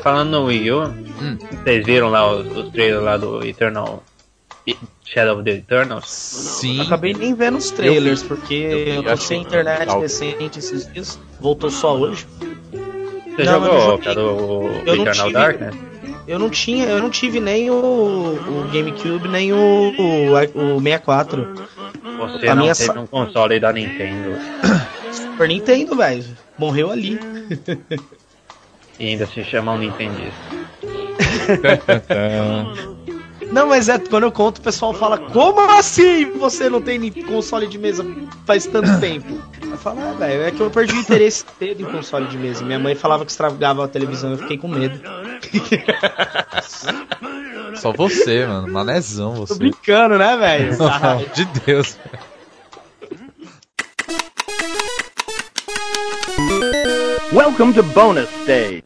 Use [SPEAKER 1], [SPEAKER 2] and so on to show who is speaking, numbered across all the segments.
[SPEAKER 1] falando no Wii U,
[SPEAKER 2] Hum.
[SPEAKER 1] vocês viram lá os, os trailers lá do Eternal. Shadow of the Eternals?
[SPEAKER 2] Sim.
[SPEAKER 3] Acabei nem vendo os trailers, porque
[SPEAKER 2] eu
[SPEAKER 3] eu, tô sem internet
[SPEAKER 2] legal.
[SPEAKER 3] recente esses dias. Voltou só hoje.
[SPEAKER 1] Você
[SPEAKER 3] Não, eu não
[SPEAKER 1] jogou o
[SPEAKER 3] Eu
[SPEAKER 1] Eternal
[SPEAKER 3] tive.
[SPEAKER 1] Darkness?
[SPEAKER 3] Eu não tinha, eu não tive nem o, o GameCube, nem o, o, o 64.
[SPEAKER 1] Você
[SPEAKER 3] A
[SPEAKER 1] não
[SPEAKER 3] minha
[SPEAKER 1] teve
[SPEAKER 3] sa-
[SPEAKER 1] um console da Nintendo
[SPEAKER 3] Super Nintendo, velho. Morreu ali.
[SPEAKER 1] e ainda se chama um Nintendista.
[SPEAKER 3] Não, mas é quando eu conto, o pessoal fala: Como assim você não tem console de mesa faz tanto tempo? Eu falo: Ah, velho, é que eu perdi o interesse cedo em console de mesa. Minha mãe falava que estragava a televisão, eu fiquei com medo.
[SPEAKER 2] Só você, mano. Manezão
[SPEAKER 3] Tô
[SPEAKER 2] você.
[SPEAKER 3] brincando, né, velho?
[SPEAKER 2] Pelo amor de Deus.
[SPEAKER 4] Welcome to bonus stage.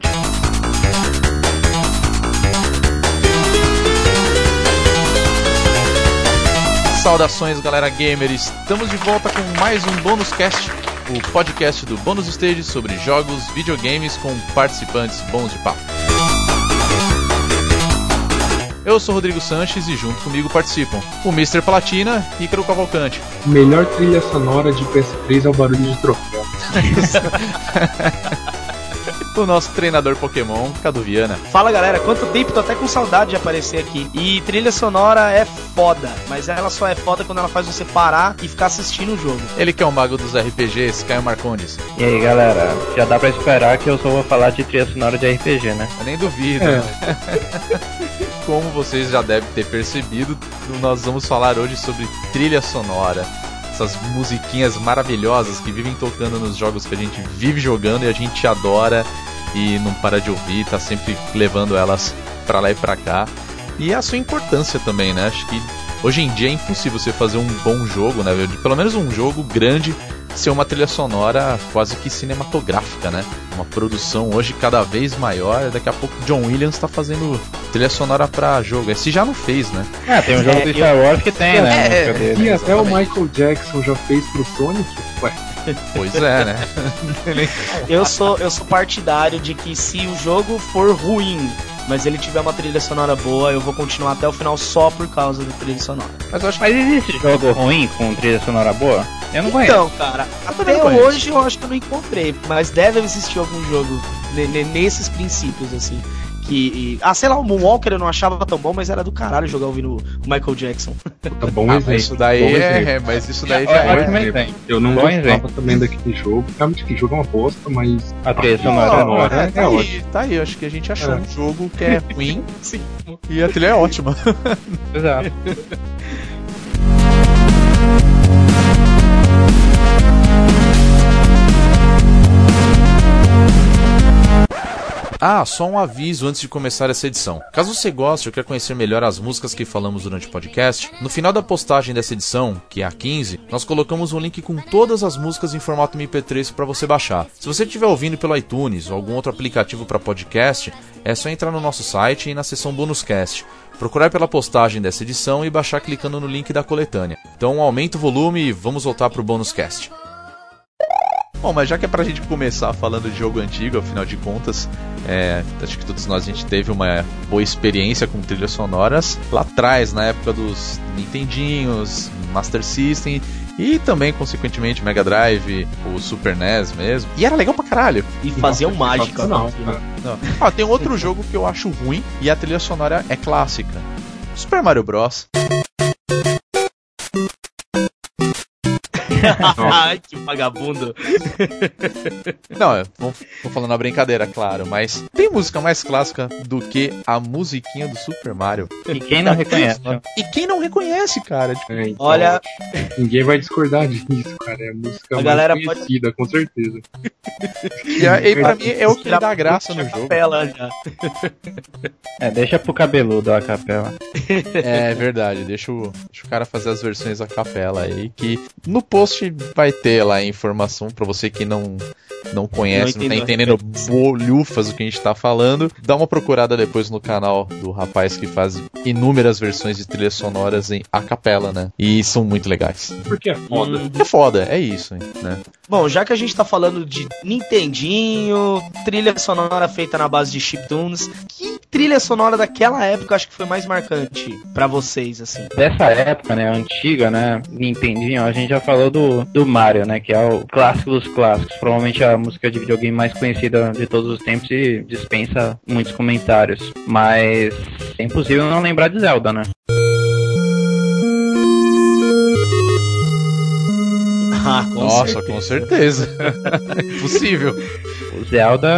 [SPEAKER 2] Saudações, galera gamer. Estamos de volta com mais um Bônus Cast, o podcast do Bônus Stage sobre jogos, videogames com participantes bons de papo. Eu sou Rodrigo Sanches e junto comigo participam o Mr. Platina e Ícaro Cavalcante.
[SPEAKER 5] Melhor trilha sonora de PS3 é o barulho de troféu.
[SPEAKER 2] O nosso treinador Pokémon, Cadu Viana.
[SPEAKER 3] Fala galera, quanto tempo tô até com saudade de aparecer aqui. E trilha sonora é foda, mas ela só é foda quando ela faz você parar e ficar assistindo o jogo.
[SPEAKER 2] Ele que é o mago dos RPGs, Caio Marcondes.
[SPEAKER 1] E aí galera, já dá pra esperar que eu só vou falar de trilha sonora de RPG, né?
[SPEAKER 2] Eu nem duvido.
[SPEAKER 5] É.
[SPEAKER 2] Como vocês já devem ter percebido, nós vamos falar hoje sobre trilha sonora. Essas musiquinhas maravilhosas que vivem tocando nos jogos que a gente vive jogando e a gente adora e não para de ouvir, tá sempre levando elas pra lá e pra cá. E a sua importância também, né? Acho que hoje em dia é impossível você fazer um bom jogo, né? Pelo menos um jogo grande ser uma trilha sonora quase que cinematográfica, né? Uma produção hoje cada vez maior. Daqui a pouco John Williams tá fazendo trilha sonora pra jogo. Esse já não fez, né?
[SPEAKER 1] Ah, tem um jogo
[SPEAKER 3] É,
[SPEAKER 1] do
[SPEAKER 3] eu-
[SPEAKER 1] Star Wars que tem, né?
[SPEAKER 2] É,
[SPEAKER 1] a música
[SPEAKER 2] é.
[SPEAKER 1] dele.
[SPEAKER 5] E até o. Michael Jackson já fez pro Sonic? Ué,
[SPEAKER 2] Pois é, né?
[SPEAKER 3] Eu sou, eu sou partidário de que se o jogo for ruim, mas ele tiver uma trilha sonora boa, eu vou continuar até o final só por causa da trilha sonora.
[SPEAKER 2] Mas eu acho que
[SPEAKER 1] Mas existe jogo ruim com trilha sonora boa? Eu não conheço.
[SPEAKER 3] Então, cara, até
[SPEAKER 2] conheço.
[SPEAKER 3] hoje eu acho que eu não encontrei, mas deve existir algum jogo ne- ne- nesses princípios, assim. Que. e- ah, sei lá, o Moonwalker eu não achava tão bom, mas era do caralho jogar ouvindo o Michael Jackson.
[SPEAKER 5] tá bom
[SPEAKER 2] Ah,
[SPEAKER 5] exemplo.
[SPEAKER 2] mas isso daí
[SPEAKER 5] bom
[SPEAKER 2] é,
[SPEAKER 5] exemplo.
[SPEAKER 2] é, mas isso daí
[SPEAKER 1] É,
[SPEAKER 2] já
[SPEAKER 1] é,
[SPEAKER 2] é.
[SPEAKER 5] exemplo. Eu não
[SPEAKER 1] Bom
[SPEAKER 5] gostava também daquele jogo. Realmente aquele jogo é uma bosta, mas.
[SPEAKER 1] A trilha
[SPEAKER 5] Ah,
[SPEAKER 1] sonora é
[SPEAKER 5] não,
[SPEAKER 1] boa.
[SPEAKER 5] é,
[SPEAKER 2] tá,
[SPEAKER 5] é
[SPEAKER 2] aí,
[SPEAKER 5] ótimo.
[SPEAKER 2] tá aí, eu acho que a gente achou
[SPEAKER 5] É.
[SPEAKER 2] um jogo que é ruim
[SPEAKER 3] Sim.
[SPEAKER 2] e a trilha é ótima.
[SPEAKER 1] Exato.
[SPEAKER 2] Ah, só um aviso antes de começar essa edição. Caso você goste ou quer conhecer melhor as músicas que falamos durante o podcast, no final da postagem dessa edição, que é a 15, nós colocamos um link com todas as músicas em formato MP3 para você baixar. Se você estiver ouvindo pelo iTunes ou algum outro aplicativo para podcast, é só entrar no nosso site e na seção Bonuscast. Procurar pela postagem dessa edição e baixar clicando no link da coletânea. Então aumenta o volume e vamos voltar pro Bonuscast. Bom, mas já que é pra gente começar falando de jogo antigo, afinal de contas, é, acho que todos nós a gente teve uma boa experiência com trilhas sonoras lá atrás, na época dos Nintendinhos, Master System e também, consequentemente, Mega Drive, o Super NES mesmo. E era legal pra caralho.
[SPEAKER 3] E fazer um mágica.
[SPEAKER 5] Não, cara.
[SPEAKER 2] Não. Ah, tem outro jogo que eu acho ruim e a trilha sonora é clássica. Super Mario Bros.
[SPEAKER 3] Ai, que vagabundo.
[SPEAKER 2] Não, eu vou, tô falando a brincadeira, claro, mas tem música mais clássica do que a musiquinha do Super Mario.
[SPEAKER 1] E quem não reconhece?
[SPEAKER 2] E quem não reconhece, cara? Tipo,
[SPEAKER 5] É, então,
[SPEAKER 3] Olha,
[SPEAKER 5] Ninguém vai discordar disso, cara. É a música
[SPEAKER 3] A
[SPEAKER 5] mais
[SPEAKER 3] galera pode-
[SPEAKER 5] conhecida, com certeza.
[SPEAKER 2] e, a- e pra mim é o que dá graça no jogo.
[SPEAKER 3] capela já.
[SPEAKER 1] É, deixa pro cabeludo a capela.
[SPEAKER 2] É verdade, deixa o, deixa o cara fazer as versões a capela aí, que no post vai ter lá a informação pra você que não não conhece, não,
[SPEAKER 3] Não
[SPEAKER 2] tá entendendo bolhufas do que a gente tá falando, dá uma procurada depois no canal do rapaz que faz inúmeras versões de trilhas sonoras em a capela, né? E são muito legais.
[SPEAKER 5] Porque é foda.
[SPEAKER 3] Hum.
[SPEAKER 2] É foda, é isso, né?
[SPEAKER 3] Bom, já que a gente tá falando de Nintendinho, trilha sonora feita na base de chiptunes, que trilha sonora daquela época acho que foi mais marcante pra vocês, assim?
[SPEAKER 1] Dessa época, né, antiga, né, Nintendinho, a gente já falou do, do Mario, né, que é o clássico dos clássicos, provavelmente a música de videogame mais conhecida de todos os tempos e dispensa muitos comentários, mas é impossível não lembrar de Zelda, né?
[SPEAKER 3] Ah, com
[SPEAKER 2] Nossa,
[SPEAKER 3] certeza.
[SPEAKER 2] com certeza. Impossível.
[SPEAKER 1] O Zelda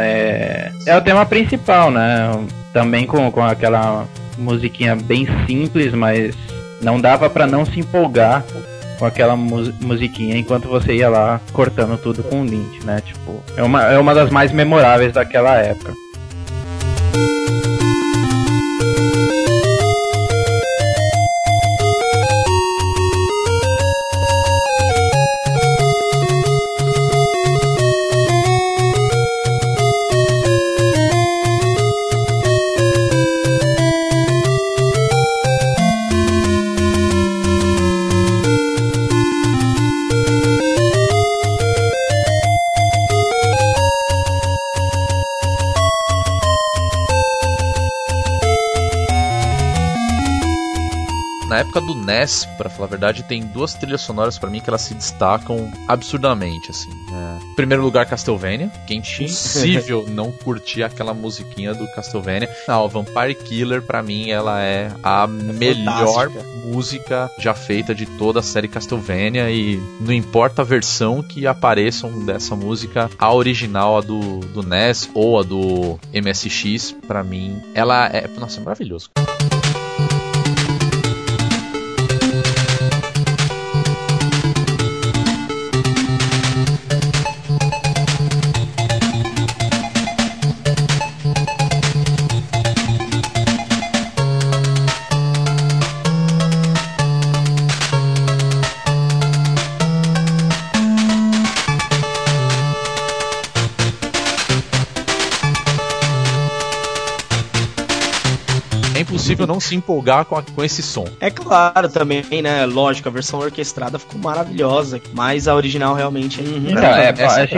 [SPEAKER 1] é, é o tema principal, né? Também com, com aquela musiquinha bem simples, mas não dava pra não se empolgar com aquela mu- musiquinha enquanto você ia lá cortando tudo com o Link, né? Tipo, é uma, é uma das mais memoráveis daquela época.
[SPEAKER 2] NES, pra falar a verdade, tem duas trilhas sonoras pra mim que elas se destacam absurdamente, assim. É, Em primeiro lugar, Castlevania, que é impossível não curtir aquela musiquinha do Castlevania. Não, Vampire Killer, pra mim, ela é a melhor
[SPEAKER 3] fantástica.
[SPEAKER 2] música já feita de toda a série Castlevania e não importa a versão que apareçam dessa música, a original, a do, do NES ou a do MSX, pra mim, ela é, nossa, é maravilhoso. Não se empolgar com, a- com esse som.
[SPEAKER 3] É claro também, né? Lógico, a versão orquestrada ficou maravilhosa, mas a original realmente é
[SPEAKER 1] Então,
[SPEAKER 2] Pra
[SPEAKER 1] é,
[SPEAKER 2] é a
[SPEAKER 1] acho,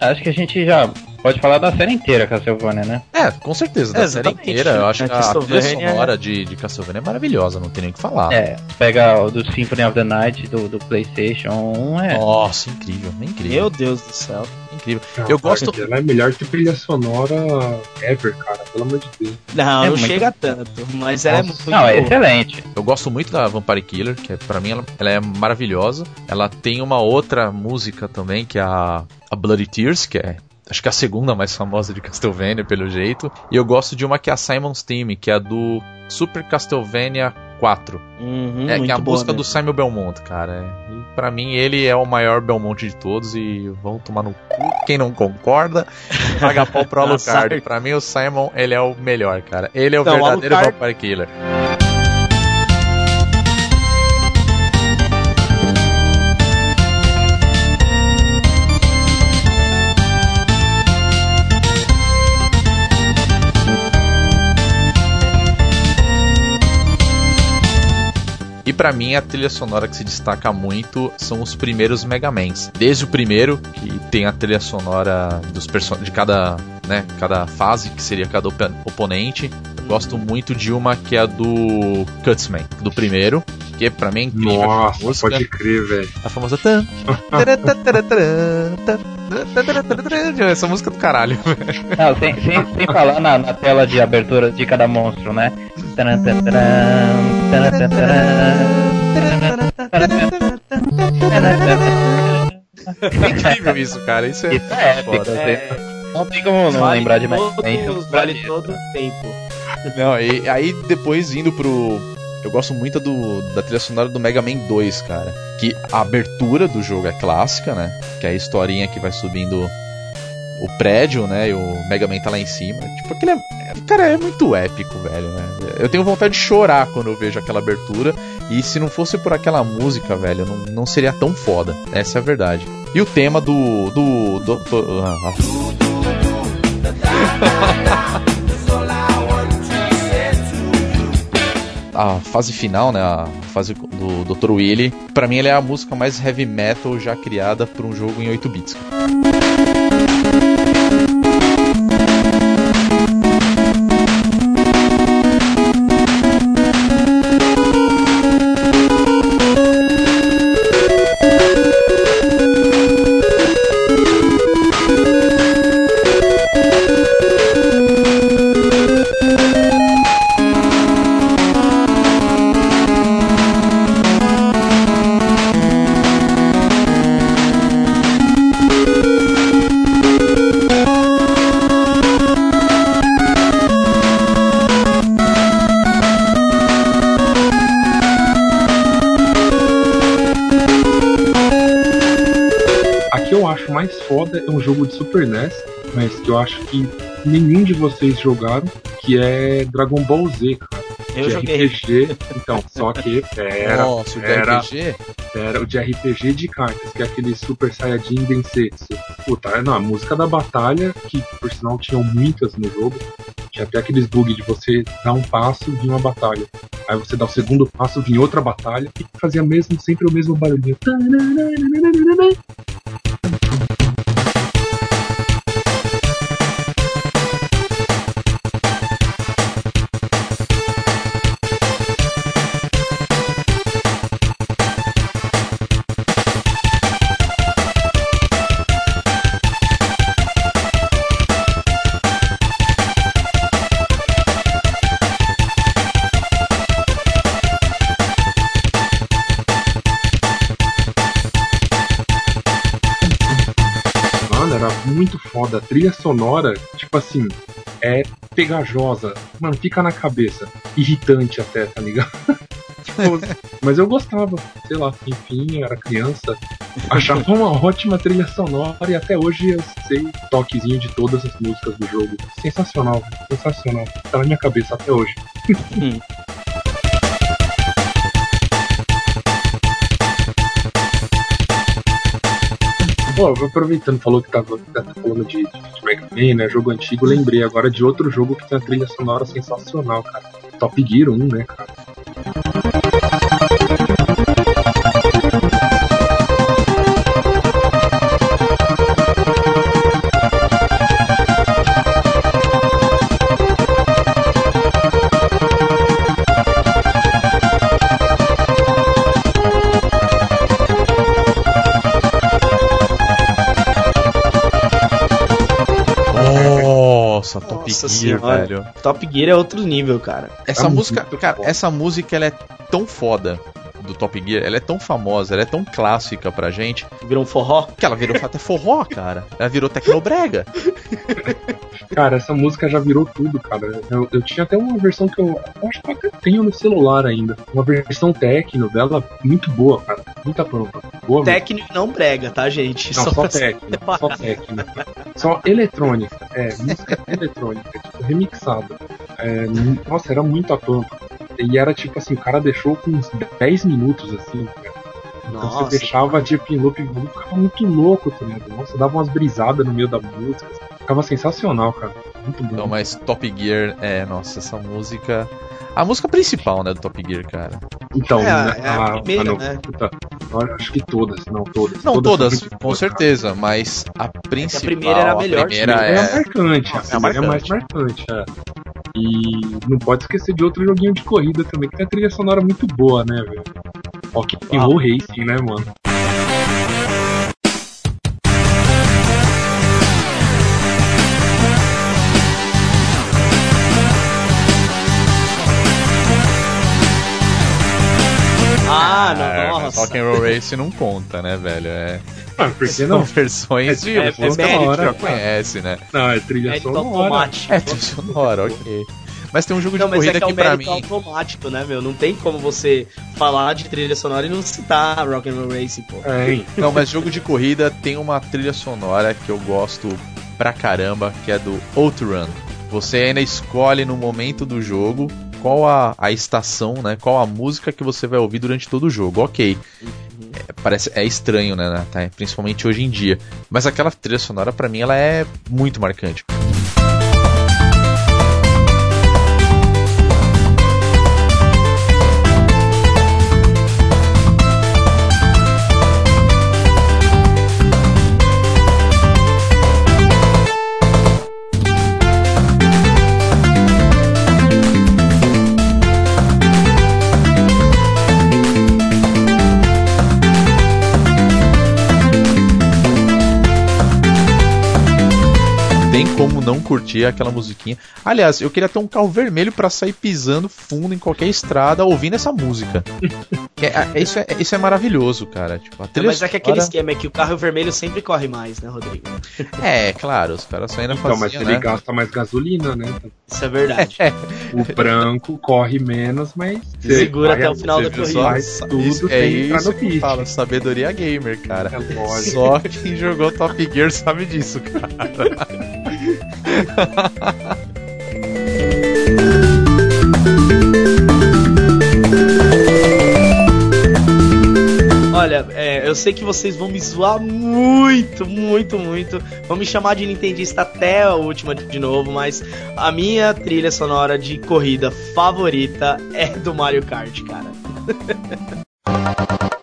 [SPEAKER 1] acho que a gente já pode falar da série inteira Castlevania, né?
[SPEAKER 2] É, com certeza, da
[SPEAKER 3] É,
[SPEAKER 2] série inteira. Eu acho
[SPEAKER 3] A
[SPEAKER 2] que a trilha
[SPEAKER 3] Castlevania-
[SPEAKER 2] sonora de, de Castlevania é maravilhosa, não tem nem o que falar.
[SPEAKER 1] É, pega o do Symphony of the Night do, do PlayStation 1, é.
[SPEAKER 2] Nossa, incrível, incrível.
[SPEAKER 3] Meu Deus do céu.
[SPEAKER 2] incrível.
[SPEAKER 5] Não,
[SPEAKER 2] Eu gosto-
[SPEAKER 5] Ela é melhor que trilha sonora ever, cara. Pelo amor de Deus.
[SPEAKER 3] Não,
[SPEAKER 1] É
[SPEAKER 3] não
[SPEAKER 1] muito-
[SPEAKER 3] chega tanto, mas ela é muito
[SPEAKER 1] Não, é excelente.
[SPEAKER 2] Eu gosto muito da Vampire Killer, que é, pra mim ela, ela é maravilhosa. Ela tem uma outra música também, que é a, a Bloody Tears, que é acho que é a segunda mais famosa de Castlevania, pelo jeito. E eu gosto de uma que é a Simon's Theme, que é a do Super Castlevania 4.
[SPEAKER 3] Uhum,
[SPEAKER 2] é, que é a música do. Simon Belmont, cara. E pra mim ele é o maior Belmont de todos e vão tomar no cu. Quem não concorda, paga pau pro Alucard.
[SPEAKER 3] Azar.
[SPEAKER 2] pra mim o Simon, ele é o melhor, cara. Ele é o
[SPEAKER 3] Não, o
[SPEAKER 2] verdadeiro
[SPEAKER 3] Alucard-
[SPEAKER 2] Vampire Killer. Pra mim a trilha sonora que se destaca muito são os primeiros Mega Mans. Desde o primeiro, que tem a trilha sonora dos person de cada, né, cada fase, que seria cada opo- oponente. Gosto muito de uma que é a do Cutsman, do primeiro, que pra mim é incrível.
[SPEAKER 5] Nossa,
[SPEAKER 2] música,
[SPEAKER 5] pode crer, velho.
[SPEAKER 2] a famosa tan, essa música do caralho.
[SPEAKER 1] Não, sem, sem, sem falar na, na tela de abertura de cada monstro, né?
[SPEAKER 2] É incrível isso, cara. Isso é,
[SPEAKER 1] Isso é
[SPEAKER 2] foda.
[SPEAKER 1] assim. Não tem como não
[SPEAKER 3] Vale
[SPEAKER 1] lembrar de mais.
[SPEAKER 3] todo,
[SPEAKER 1] Tem isso,
[SPEAKER 3] vale todo o tempo.
[SPEAKER 2] Não, e aí depois indo pro. Eu gosto muito do, da trilha sonora do Mega Man 2, cara. Que a abertura do jogo é clássica, né? Que é a historinha que vai subindo o prédio, né? E o Mega Man tá lá em cima. Tipo, aquele é, cara, é muito épico, velho, né? Eu tenho vontade de chorar quando eu vejo aquela abertura. E se não fosse por aquela música, velho, não, não seria tão foda. Essa é a verdade. E o tema do. do. do, do ah, a fase final, né, a fase do Dr. Willy, para mim ele é a música mais heavy metal já criada por um jogo em 8 bits.
[SPEAKER 5] Foda é um jogo de Super NES, mas que eu acho que nenhum de vocês jogaram, que é Dragon Ball Z, cara.
[SPEAKER 3] Eu
[SPEAKER 5] de
[SPEAKER 3] joguei.
[SPEAKER 5] RPG, então, só que era,
[SPEAKER 2] Nossa, o de
[SPEAKER 5] era,
[SPEAKER 2] RPG?
[SPEAKER 5] era o de RPG de cartas, que é aquele Super Saiyajin Densetsu. Puta, não, a música da batalha, que por sinal tinham muitas no jogo, tinha até aqueles bugs de você dar um passo de uma batalha. Aí você dá o segundo passo de outra batalha e fazia mesmo, sempre o mesmo barulhinho. Foda. A trilha sonora, tipo assim, é pegajosa. Mano, fica na cabeça. Irritante até, tá ligado? Tipo, Mas eu gostava, sei lá, enfim, era criança. Achava uma ótima trilha sonora e até hoje eu sei toquezinho de todas as músicas do jogo. Sensacional, sensacional. Tá na minha cabeça até hoje. Aproveitando, falou que tava, tá falando de, de Mega Man, né? Jogo antigo, lembrei agora de outro jogo que tem uma trilha sonora sensacional, cara. Top Gear 1, né, cara?
[SPEAKER 2] Nossa, Top
[SPEAKER 3] Nossa
[SPEAKER 2] Gear,
[SPEAKER 3] senhora.
[SPEAKER 2] velho.
[SPEAKER 3] Top Gear é outro nível, cara.
[SPEAKER 2] Essa
[SPEAKER 5] Tá
[SPEAKER 2] música, cara, essa música ela é tão foda do Top Gear, ela é tão famosa, ela é tão clássica pra gente,
[SPEAKER 3] Virou um forró.
[SPEAKER 2] que ela virou até forró, cara. Ela virou tecnobrega.
[SPEAKER 5] Cara, essa música já virou tudo, cara. Eu, eu tinha até uma versão que eu, eu acho que eu até tenho no celular ainda. Uma versão techno dela muito boa, cara. Muita pampa. Boa.
[SPEAKER 3] Técnico não prega, tá, gente?
[SPEAKER 5] Não, só, técnico,
[SPEAKER 3] separar.
[SPEAKER 5] só técnico. Só eletrônica, é, música eletrônica, tipo, remixada. É, nossa, era muito a pampa. E era tipo assim, o cara deixou com uns 10 minutos assim, cara. Então
[SPEAKER 3] Nossa.
[SPEAKER 5] você deixava tipo em loop, ficava muito louco, tá ligado? Nossa, dava umas brisadas no meio da música. Ficava sensacional, cara. Muito bom.
[SPEAKER 2] Não, mas Top Gear, é, nossa, essa música. A música principal, né, do Top Gear, cara.
[SPEAKER 5] Então,
[SPEAKER 3] É,
[SPEAKER 5] né,
[SPEAKER 3] é a primeira,
[SPEAKER 5] não,
[SPEAKER 3] né?
[SPEAKER 5] puta, acho que todas, não todas.
[SPEAKER 2] Não todas,
[SPEAKER 5] muito
[SPEAKER 2] com
[SPEAKER 5] boas, cara.
[SPEAKER 2] certeza, mas a principal.
[SPEAKER 3] primeira era a melhor,
[SPEAKER 2] primeira
[SPEAKER 5] É,
[SPEAKER 2] é,
[SPEAKER 5] a marcante,
[SPEAKER 2] Nossa,
[SPEAKER 5] a
[SPEAKER 2] é
[SPEAKER 5] primeira é mais marcante, é. E não pode esquecer de outro joguinho de corrida também, que tem a trilha sonora muito boa, né, velho? Rock and Roll Racing, né, mano?
[SPEAKER 3] Nossa.
[SPEAKER 2] Rock and Roll Race não conta, né, velho? É,
[SPEAKER 5] Ah, por que
[SPEAKER 2] são
[SPEAKER 5] não?
[SPEAKER 2] versões de
[SPEAKER 3] é
[SPEAKER 2] música que a
[SPEAKER 3] mérito,
[SPEAKER 2] gente já
[SPEAKER 5] cara.
[SPEAKER 2] conhece, né?
[SPEAKER 5] Não, é trilha
[SPEAKER 3] Mérito
[SPEAKER 5] sonora.
[SPEAKER 3] automático.
[SPEAKER 2] É, trilha sonora, ok. Mas tem um jogo de
[SPEAKER 3] Não, mas é
[SPEAKER 2] corrida
[SPEAKER 3] que é
[SPEAKER 2] que, pra mim.
[SPEAKER 3] automático, né, meu? Não tem como você falar de trilha sonora e não citar Rock and Roll Racing, pô.
[SPEAKER 5] É?
[SPEAKER 2] Não, mas jogo de corrida tem uma trilha sonora que eu gosto pra caramba, que é do Outrun. Você ainda escolhe no momento do jogo qual a, a estação, né? Qual a música que você vai ouvir durante todo o jogo. Ok. parece é estranho, né, né, tá? principalmente hoje em dia. Mas aquela trilha sonora para mim ela é muito marcante. Como não curtir aquela musiquinha. Aliás, eu queria ter um carro vermelho para sair pisando fundo em qualquer estrada ouvindo essa música. é, é, isso, é, isso é maravilhoso, cara. Tipo, a
[SPEAKER 3] mas é que aquele esquema é que o carro vermelho sempre corre mais, né, Rodrigo?
[SPEAKER 2] É, claro, os caras só ainda
[SPEAKER 5] então,
[SPEAKER 2] faziam,
[SPEAKER 5] mas ele
[SPEAKER 2] né?
[SPEAKER 5] gasta mais gasolina, né?
[SPEAKER 3] Isso é verdade.
[SPEAKER 5] O branco corre menos, mas
[SPEAKER 3] Segura até o final da corrida.
[SPEAKER 5] faz tudo
[SPEAKER 2] Isso, é isso
[SPEAKER 5] no
[SPEAKER 2] que
[SPEAKER 5] pit.
[SPEAKER 2] fala, sabedoria gamer, cara.
[SPEAKER 5] É lógico.
[SPEAKER 2] Só quem jogou Top Gear sabe disso, cara.
[SPEAKER 3] Olha, é, eu sei que vocês vão me zoar muito, muito, muito. Vão me chamar de nintendista até a última de novo, mas a minha trilha sonora de corrida favorita é do Mario Kart, cara.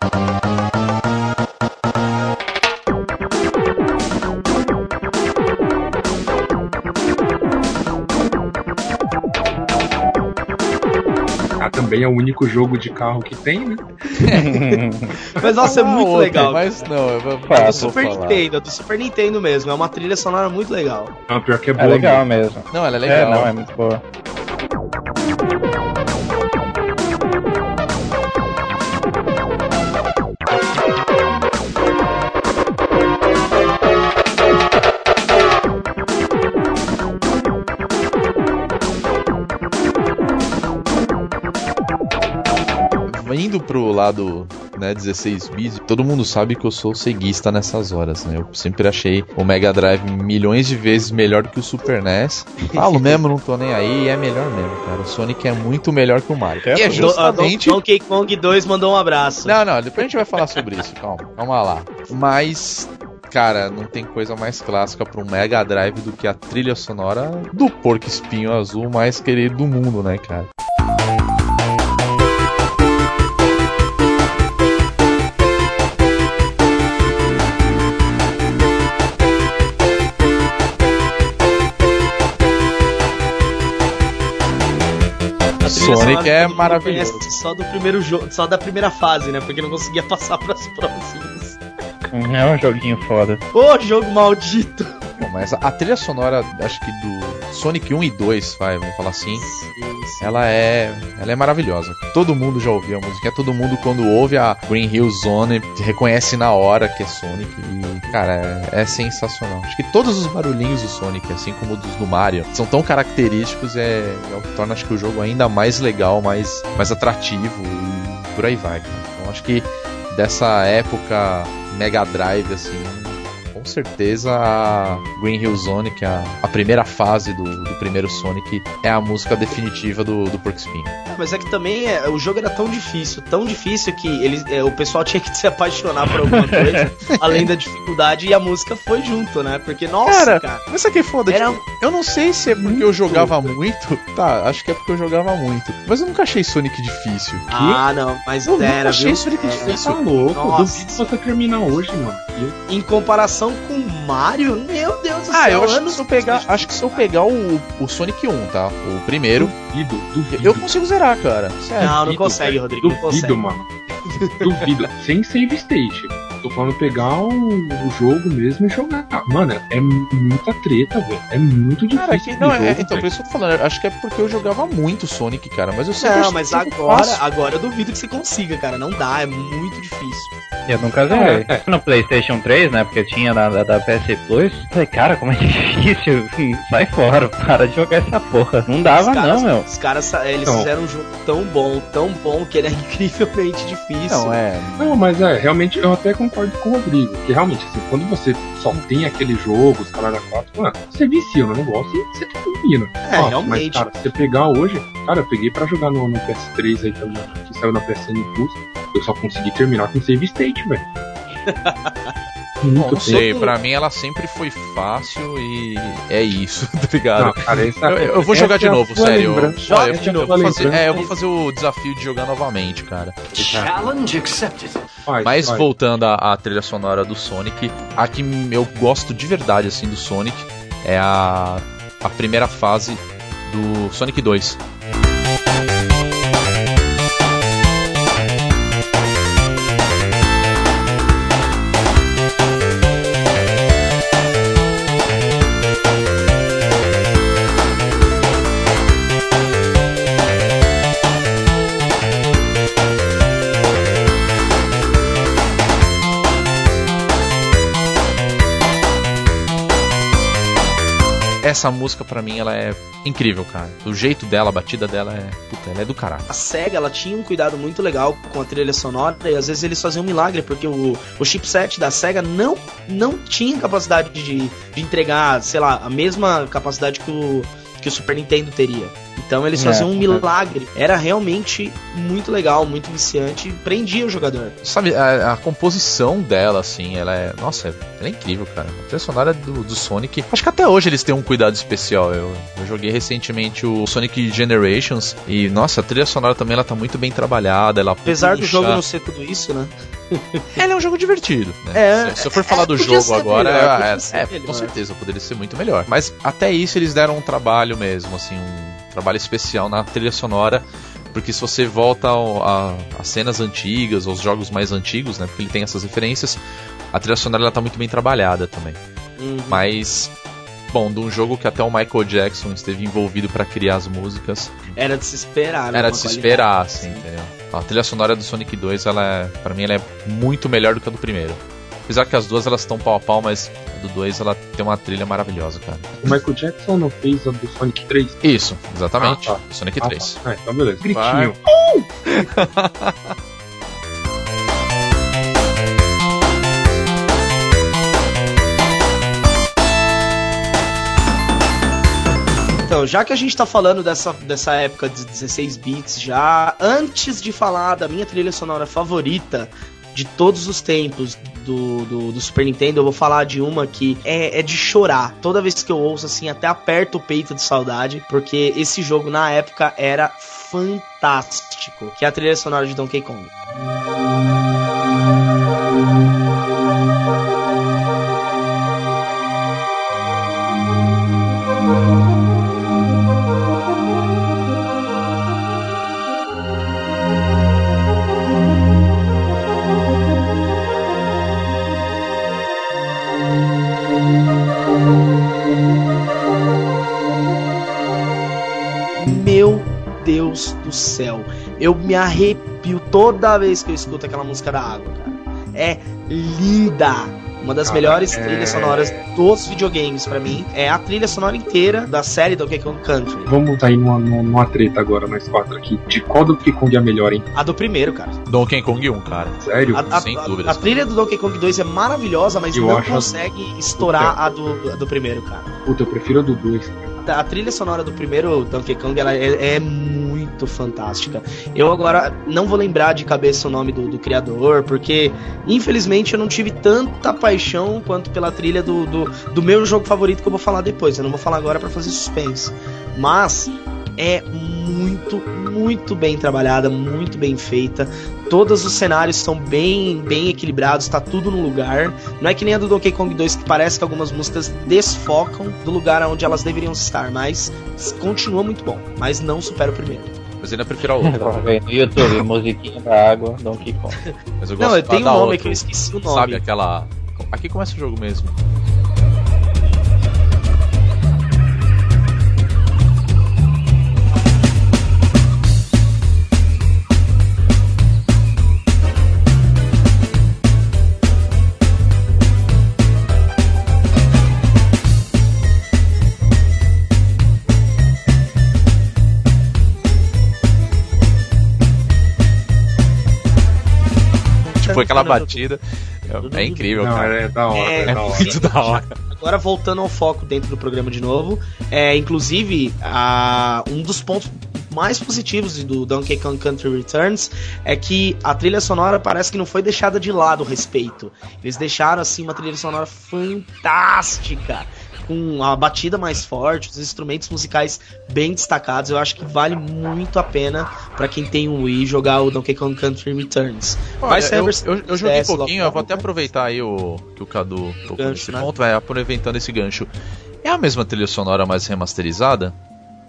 [SPEAKER 5] também é o único jogo de carro que tem, né?
[SPEAKER 3] Mas nossa, é muito
[SPEAKER 2] outra,
[SPEAKER 3] legal.
[SPEAKER 2] Mas não, eu vou,
[SPEAKER 3] É do
[SPEAKER 2] vou
[SPEAKER 3] Super
[SPEAKER 2] falar.
[SPEAKER 3] Nintendo, é do Super Nintendo mesmo. É uma trilha sonora muito legal.
[SPEAKER 5] Ah, pior que é
[SPEAKER 1] É
[SPEAKER 5] boa.
[SPEAKER 1] legal mesmo.
[SPEAKER 2] Não, ela é
[SPEAKER 1] É,
[SPEAKER 2] legal.
[SPEAKER 1] não, é muito boa.
[SPEAKER 2] Indo pro lado, né, 16 bits, todo mundo sabe que eu sou ceguista nessas horas, né? Eu sempre achei o Mega Drive milhões de vezes melhor do que o Super NES. Falo mesmo, não tô nem aí, é melhor mesmo, cara. O Sonic é muito melhor que o Mario. E é
[SPEAKER 3] Do-
[SPEAKER 2] justamente...
[SPEAKER 3] a Don- Donkey Kong 2 mandou um abraço.
[SPEAKER 2] Não, não, depois a gente vai falar sobre isso, calma, calma lá. Mas, cara, não tem coisa mais clássica para um Mega Drive do que a trilha sonora do Porco Espinho Azul mais querido do mundo, né, cara? Sonic é
[SPEAKER 3] mundo
[SPEAKER 2] maravilhoso.
[SPEAKER 3] Só do primeiro jogo, só da primeira fase, né? Porque não conseguia passar pras próximas.
[SPEAKER 1] É um joguinho foda.
[SPEAKER 3] Ô, jogo maldito!
[SPEAKER 2] Bom, mas a, trilha sonora, acho que do Sonic 1 e 2, vai, vamos falar assim, ela é, ela é maravilhosa. Todo mundo já ouviu a música, todo mundo quando ouve a Green Hill Zone reconhece na hora que é Sonic e, cara, é, é sensacional. Acho que todos os barulhinhos do Sonic, assim como dos do Mario, são tão característicos, é, é o que torna acho que o jogo ainda mais legal, mais, mais atrativo e por aí vai, cara. Então acho que dessa época Mega Drive, assim, com certeza a Green Hill Zone, que é a, a primeira fase do, do primeiro Sonic, é a música definitiva do, do Porco Espinho.
[SPEAKER 3] Ah, mas é que também é, o jogo era tão difícil, tão difícil que eles, é, o pessoal tinha que se apaixonar por alguma coisa, além da dificuldade, e a música foi junto, né? Porque, nossa,
[SPEAKER 2] Cara,
[SPEAKER 3] cara.
[SPEAKER 2] Mas que é foda?
[SPEAKER 3] Era
[SPEAKER 2] Tipo, eu não sei se é porque eu jogava muito. Tá, acho que é porque eu jogava muito. Mas eu nunca achei Sonic difícil.
[SPEAKER 3] Ah, não, mas
[SPEAKER 2] Eu nunca
[SPEAKER 3] era,
[SPEAKER 2] achei
[SPEAKER 3] viu?
[SPEAKER 2] Sonic
[SPEAKER 3] É,
[SPEAKER 2] difícil.
[SPEAKER 5] Tá louco,
[SPEAKER 3] Nossa.
[SPEAKER 5] duvido você terminar hoje, mano.
[SPEAKER 3] Em comparação com o Mario, meu Deus do
[SPEAKER 2] Ah,
[SPEAKER 3] céu.
[SPEAKER 2] eu acho que se eu pegar, acho que se eu pegar o, o Sonic 1, tá? O primeiro,
[SPEAKER 5] duvido, duvido.
[SPEAKER 2] eu consigo zerar, cara. Sério.
[SPEAKER 3] Não, não
[SPEAKER 5] Duvido,
[SPEAKER 3] consegue. Rodrigo, não consegue.
[SPEAKER 5] Duvido, mano. Duvido. Sem save state. Tô falando pegar o, o jogo mesmo e jogar. Mano, é muita treta, velho. É muito difícil.
[SPEAKER 2] Cara, que, não, é,
[SPEAKER 5] jogo,
[SPEAKER 2] então, por isso que eu tô falando, acho que é porque eu jogava muito Sonic, cara, mas eu sempre
[SPEAKER 3] Não, mas agora,
[SPEAKER 2] fácil.
[SPEAKER 3] agora eu duvido que você consiga, cara. Não dá, é muito difícil.
[SPEAKER 1] Eu nunca zerei.
[SPEAKER 5] É,
[SPEAKER 1] No PlayStation 3, né? Porque tinha na da, da PS Plus. Falei, cara, como é difícil. Sai fora, para de jogar essa porra. Não dava,
[SPEAKER 3] caras,
[SPEAKER 1] não, meu.
[SPEAKER 3] Os caras, eles
[SPEAKER 5] Não.
[SPEAKER 3] fizeram um jogo tão bom, tão bom, que ele é incrivelmente difícil.
[SPEAKER 2] Não, é.
[SPEAKER 5] Não, mas é, realmente eu até concordo com o Rodrigo. Que realmente, assim, quando você só tem aquele jogo, os caras da 4, mano, você vicia no negócio e você termina.
[SPEAKER 3] É,
[SPEAKER 5] Nossa,
[SPEAKER 3] realmente.
[SPEAKER 5] Mas, cara, você pegar hoje, cara, eu peguei pra jogar no, no PS3 aí também, que saiu na PSN Plus. eu só consegui terminar com save state, velho. Muito
[SPEAKER 2] não sei,
[SPEAKER 3] tempo.
[SPEAKER 2] pra mim ela sempre foi fácil e é isso, tá ligado?
[SPEAKER 5] Não, cara, essa,
[SPEAKER 2] Eu, eu vou jogar de
[SPEAKER 5] é
[SPEAKER 2] novo, sério. Eu,
[SPEAKER 5] é
[SPEAKER 2] eu vou fazer,
[SPEAKER 5] lembrança.
[SPEAKER 2] é, eu vou fazer o desafio de jogar novamente, cara.
[SPEAKER 4] Challenge accepted.
[SPEAKER 2] Mas voltando à, à trilha sonora do Sonic, a que eu gosto de verdade assim do Sonic é a, a primeira fase do Sonic 2. Essa música pra mim ela é incrível, cara. O jeito dela, a batida dela é, puta, ela é do caralho.
[SPEAKER 3] A SEGA ela tinha um cuidado muito legal com a trilha sonora e às vezes eles faziam um milagre, porque o, o chipset da SEGA não, não tinha capacidade de, de entregar, sei lá, a mesma capacidade que o, que o Super Nintendo teria. Então eles
[SPEAKER 1] É,
[SPEAKER 3] faziam um
[SPEAKER 1] é.
[SPEAKER 3] milagre. Era realmente muito legal, muito viciante e prendia o jogador.
[SPEAKER 2] Sabe, a, a composição dela, assim, ela é. Nossa, ela é incrível, cara. A trilha sonora do, do Sonic. Acho que até hoje eles têm um cuidado especial. Eu, eu joguei recentemente o Sonic Generations e, nossa, a trilha sonora também ela tá muito bem trabalhada. Ela
[SPEAKER 3] Apesar do jogo não ser tudo isso, né?
[SPEAKER 2] Ele é um jogo divertido. Né?
[SPEAKER 3] É,
[SPEAKER 2] se, se eu for falar
[SPEAKER 3] é,
[SPEAKER 2] do jogo agora,
[SPEAKER 3] melhor,
[SPEAKER 2] é, é- é, com certeza poderia ser muito melhor. Mas até isso eles deram um trabalho mesmo, assim, um trabalho especial na trilha sonora. Porque se você volta a cenas antigas, aos jogos mais antigos, né? Porque ele tem essas referências, a trilha sonora ela tá muito bem trabalhada também.
[SPEAKER 3] Uhum.
[SPEAKER 2] Mas, bom, de um jogo que até o Michael Jackson esteve envolvido pra criar as músicas,
[SPEAKER 3] Era de se esperar, né?
[SPEAKER 2] era de se esperar, assim, entendeu? A trilha sonora do Sonic 2, ela é, pra mim, ela é muito melhor do que a do primeiro. Apesar que as duas elas estão pau a pau, mas a do 2 ela tem uma trilha maravilhosa, cara.
[SPEAKER 5] O Michael Jackson não fez a do Sonic 3?
[SPEAKER 2] Isso, exatamente.
[SPEAKER 5] Ah, tá.
[SPEAKER 2] Sonic
[SPEAKER 5] Ah,
[SPEAKER 2] 3.
[SPEAKER 5] tá. Ah, então beleza. Gritinho.
[SPEAKER 3] Então, já que a gente tá falando dessa, dessa época de 16 bits, já antes de falar da minha trilha sonora favorita de todos os tempos do, do, do Super Nintendo, eu vou falar de uma que é, é de chorar. Toda vez que eu ouço, assim, até aperto o peito de saudade, porque esse jogo na época era fantástico, que é a trilha sonora de Donkey Kong. Me arrepio toda vez que eu escuto aquela música da água, cara. É linda. Uma das
[SPEAKER 5] Cara,
[SPEAKER 3] melhores
[SPEAKER 5] é-
[SPEAKER 3] trilhas sonoras dos videogames pra mim é a trilha sonora inteira da série Donkey Kong Country.
[SPEAKER 5] Vamos sair numa, numa, numa treta agora, nós quatro aqui. De qual Donkey Kong é a melhor, hein?
[SPEAKER 3] A do primeiro, cara.
[SPEAKER 2] Donkey Kong 1, cara.
[SPEAKER 5] Sério?
[SPEAKER 3] A, a-
[SPEAKER 2] Sem
[SPEAKER 3] a-
[SPEAKER 2] dúvidas.
[SPEAKER 3] a trilha do Donkey Kong 2 é maravilhosa, mas
[SPEAKER 5] Eu
[SPEAKER 3] não
[SPEAKER 5] acho-
[SPEAKER 3] consegue estourar a do, a do primeiro, cara.
[SPEAKER 5] Puta, eu prefiro a do 2.
[SPEAKER 3] A trilha sonora do primeiro Donkey Kong ela é, é muito fantástica. Eu agora não vou lembrar de cabeça o nome do, do criador, porque infelizmente eu não tive tanta paixão quanto pela trilha do, do, do meu jogo favorito que eu vou falar depois. Eu não vou falar agora pra fazer suspense. Mas é muito, muito bem trabalhada, muito bem feita. Todos os cenários são bem, bem equilibrados, tá tudo no lugar. Não é que nem a do Donkey Kong 2 que parece que algumas músicas desfocam do lugar onde elas deveriam estar, mas continua muito bom, mas não supera o primeiro.
[SPEAKER 2] Mas eu ainda prefiro a outra.
[SPEAKER 1] No YouTube, musiquinha da água, Donkey Kong.
[SPEAKER 2] Mas eu gosto
[SPEAKER 3] Não, eu tenho um nome
[SPEAKER 2] outra.
[SPEAKER 3] que eu esqueci o nome.
[SPEAKER 2] Sabe aquela. Aqui começa o jogo mesmo. Tipo aquela batida. É, incrível,
[SPEAKER 5] Não,
[SPEAKER 2] cara.
[SPEAKER 5] é da hora,
[SPEAKER 3] É,
[SPEAKER 5] é,
[SPEAKER 2] É
[SPEAKER 5] da hora.
[SPEAKER 2] muito da hora.
[SPEAKER 3] Agora voltando ao foco dentro do programa de novo, é inclusive a, um dos pontos mais positivos do Donkey Kong Country Returns é que a trilha sonora parece que não foi deixada de lado o respeito. Eles deixaram assim uma trilha sonora fantástica com a batida mais forte, os instrumentos musicais bem destacados. Eu acho que vale muito a pena para quem tem um Wii jogar o Donkey Kong Country Returns.
[SPEAKER 2] Olha, eu, eu, eu, joguei um pouquinho, eu vou até aproveitar aí o que o Cadu tocou nesse né? ponto, vai aproveitando esse gancho. É a mesma trilha sonora mais remasterizada?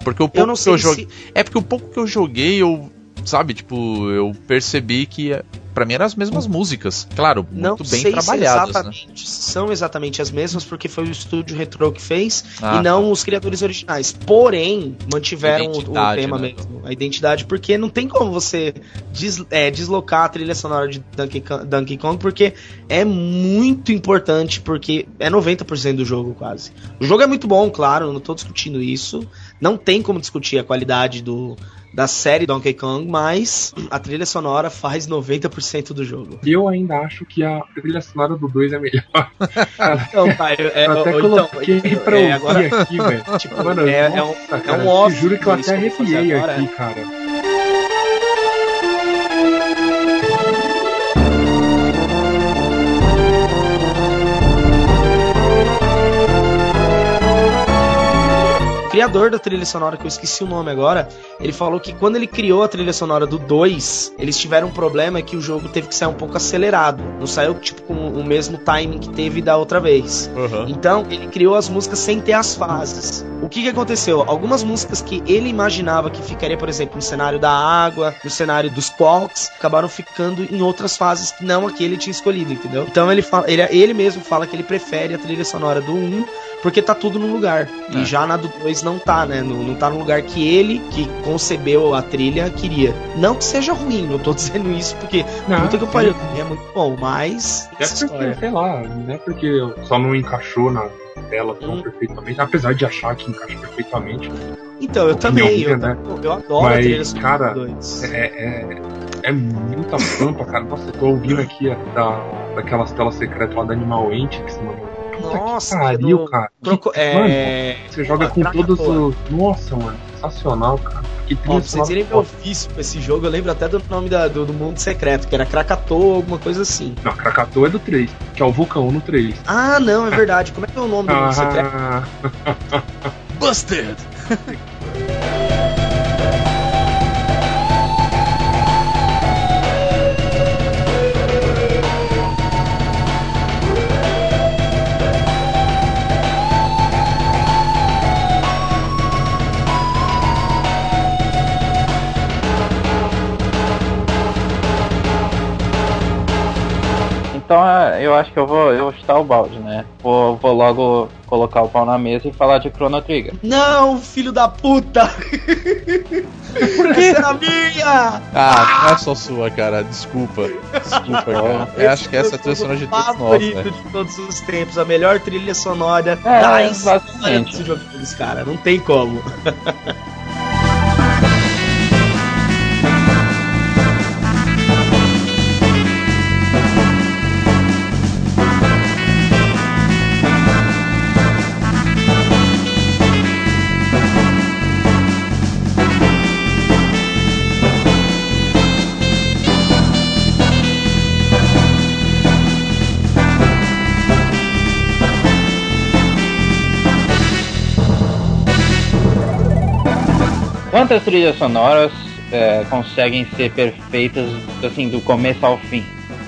[SPEAKER 2] Porque o pouco eu que eu joguei. Se... É porque o pouco que eu joguei, eu. Sabe, tipo, eu percebi que para mim eram as mesmas músicas. Claro, muito não bem trabalhadas.
[SPEAKER 3] Se exatamente,
[SPEAKER 2] né?
[SPEAKER 3] São exatamente as mesmas, porque foi o estúdio Retro que fez ah, e não tá. os criadores originais. Porém, mantiveram o, o, tema né? mesmo, a identidade, porque não tem como você des, é, deslocar a trilha sonora de Donkey, Donkey Kong, porque é muito importante, porque é 90% do jogo quase. O jogo é muito bom, claro, não tô discutindo isso. Não tem como discutir a qualidade do, da série Donkey Kong, mas a trilha sonora faz 90% do jogo.
[SPEAKER 5] Eu ainda acho que a trilha sonora do 2 é melhor.
[SPEAKER 3] então, pai, é,
[SPEAKER 5] eu até
[SPEAKER 3] então,
[SPEAKER 5] coloquei então, pra é, agora... aqui, velho. Tipo, Mano, é, nossa, é um, cara, é um óbvio. Juro que eu até arrepiei aqui, cara.
[SPEAKER 3] Criador da trilha sonora, que eu esqueci o nome agora, ele falou que quando ele criou a trilha sonora do 2, eles tiveram um problema que o jogo teve que sair um pouco acelerado. Não saiu, tipo, com o mesmo timing que teve da outra vez. Uhum. Então, ele criou as músicas sem ter as fases. O que que aconteceu? Algumas músicas que ele imaginava que ficaria, por exemplo, no cenário da água, no cenário dos Qualks, acabaram ficando em outras fases que não a que ele tinha escolhido, entendeu? Então ele, fala, ele, ele mesmo fala que ele prefere a trilha sonora do 1 porque tá tudo no lugar. É. E já na do 2 não tá, né? Não, não tá no lugar que ele, que concebeu a trilha, queria. Não que seja ruim, não tô dizendo isso porque não, puta que eu pariu, é muito bom, mas.
[SPEAKER 5] É porque, sei lá, não é porque só não encaixou na tela tão hum. perfeitamente, apesar de achar que encaixa perfeitamente.
[SPEAKER 3] Então, eu também, eu, né? eu adoro
[SPEAKER 5] Mas, a trilha cara, é, é, é muita pampa, cara. Nossa, eu tô ouvindo aqui a, da, daquelas telas secretas lá da Animal Antics, mano
[SPEAKER 3] nossa,
[SPEAKER 5] pariu, no... cara.
[SPEAKER 3] Troco... É...
[SPEAKER 5] você joga com todos os. Nossa, mano, sensacional, cara.
[SPEAKER 3] Que Ó, pra vocês terem meu ofício com esse jogo, eu lembro até do nome da, do, do, mundo secreto, que era Krakatoa, alguma coisa assim.
[SPEAKER 5] Não, Krakatoa é do 3, que é o vulcão no 3.
[SPEAKER 3] Ah, não, é verdade. Como é que é o nome do mundo secreto?
[SPEAKER 2] Busted!
[SPEAKER 1] eu acho que eu vou, eu vou chutar o balde, né? Vou, vou logo colocar o pau na mesa e falar de Chrono Trigger.
[SPEAKER 3] Não, filho da puta! Por que era minha!
[SPEAKER 2] Ah, não é só sua, cara. Desculpa. Desculpa, cara. Eu acho que essa é a trilha sonora de todos nós, né?
[SPEAKER 3] de todos os tempos. A melhor trilha sonora é, da história desse jogo, cara. Não tem como.
[SPEAKER 1] quantas trilhas sonoras é, conseguem ser perfeitas assim do começo ao fim?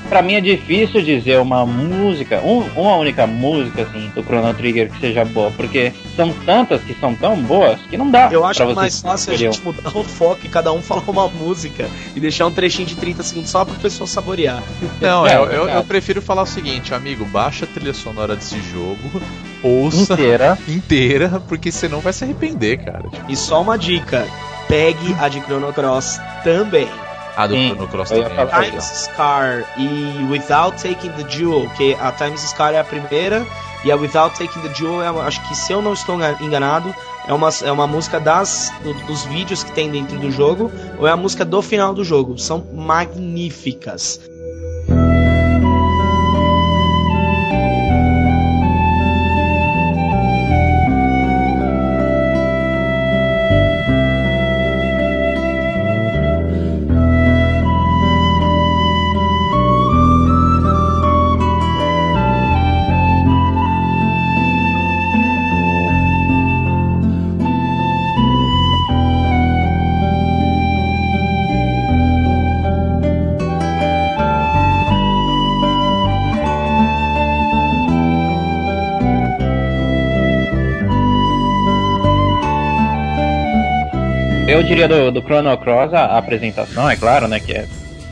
[SPEAKER 1] Para mim é difícil dizer uma música, um, uma única música assim do Chrono Trigger que seja boa, porque são tantas que são tão boas que não dá.
[SPEAKER 3] Eu acho que mais fácil a gente mudar o foco e cada um falar uma música e deixar um trechinho de 30 segundos só para pessoa saborear.
[SPEAKER 2] Não, é, eu, eu, eu, prefiro falar o seguinte, amigo, baixa a trilha sonora desse jogo, ouça
[SPEAKER 1] inteira,
[SPEAKER 2] inteira porque você não vai se arrepender, cara.
[SPEAKER 3] E só uma dica, pegue a de Chrono Cross também.
[SPEAKER 2] A do Sim, Chrono Cross também.
[SPEAKER 3] Times Scar e Without Taking the Jewel, que a Times Scar é a primeira e a Without Taking the Jewel, é, acho que se eu não estou enganado, é uma, é uma música das, do, dos vídeos que tem dentro do jogo, ou é a música do final do jogo. São magníficas.
[SPEAKER 1] Diria do, do Chrono Cross a, a apresentação, é claro, né? Que é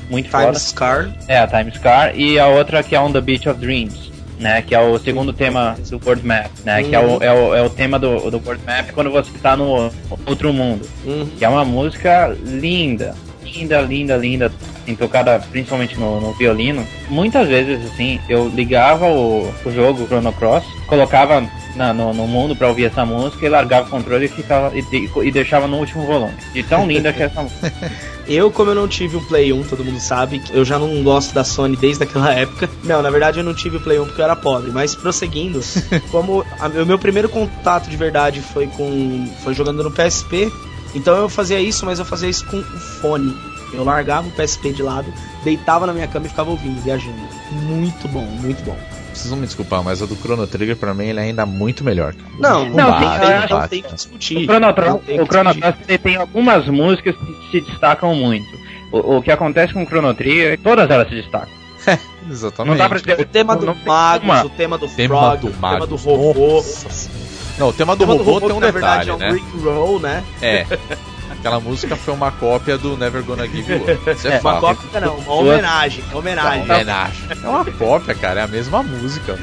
[SPEAKER 1] muito
[SPEAKER 3] Time
[SPEAKER 1] foda.
[SPEAKER 3] Scar.
[SPEAKER 1] É, a Time Scar. E a outra que é On the Beach of Dreams. Né, que é o segundo tema do World Map, né? Que é o, é o, é o tema do, do World Map quando você tá no outro mundo.
[SPEAKER 3] Uhum.
[SPEAKER 1] Que é uma música linda. Linda, linda, linda. Assim, tocada principalmente no, no violino. Muitas vezes, assim, eu ligava o, o jogo, o Chrono Cross, colocava na- no, no mundo pra ouvir essa música e largava o controle e, ficava, e, de- e deixava no último volume. De tão linda que é essa música.
[SPEAKER 3] Eu, como eu não tive o Play 1, todo mundo sabe, eu já não gosto da Sony desde aquela época. Não, na verdade eu não tive o Play 1 porque eu era pobre, mas prosseguindo, como a- o meu primeiro contato de verdade foi com foi jogando no PSP, então eu fazia isso, mas eu fazia isso com o fone. Eu largava o PSP de lado, deitava na minha cama e ficava ouvindo, viajando. Muito bom, muito bom.
[SPEAKER 2] Vocês vão me desculpar, mas a do Chrono Trigger pra mim ele é ainda muito melhor.
[SPEAKER 3] Não,
[SPEAKER 1] Não,
[SPEAKER 3] não, tem,
[SPEAKER 1] eu
[SPEAKER 3] não tem que discutir.
[SPEAKER 1] O Chrono, o Chrono ele tem algumas músicas que se destacam muito. O, o que acontece com o Chrono Trigger, todas elas se destacam.
[SPEAKER 2] Exatamente.
[SPEAKER 1] Não dá pra dizer
[SPEAKER 3] O tema do Magus,
[SPEAKER 1] uma.
[SPEAKER 3] o tema do
[SPEAKER 2] Tema
[SPEAKER 3] Frog,
[SPEAKER 2] do
[SPEAKER 3] o tema do robô.
[SPEAKER 2] Nossa. Não, o tema
[SPEAKER 3] O
[SPEAKER 2] do
[SPEAKER 3] tema
[SPEAKER 2] robô, tem um
[SPEAKER 3] na verdade
[SPEAKER 2] detalhe,
[SPEAKER 3] é um
[SPEAKER 2] né?
[SPEAKER 3] Rick Roll, né?
[SPEAKER 2] É. Aquela música foi uma cópia do Never Gonna Give You Up. Isso é,
[SPEAKER 1] É,
[SPEAKER 3] Uma cópia não, uma homenagem, uma
[SPEAKER 2] É
[SPEAKER 3] homenagem.
[SPEAKER 2] uma homenagem. É uma cópia, cara. É a mesma música.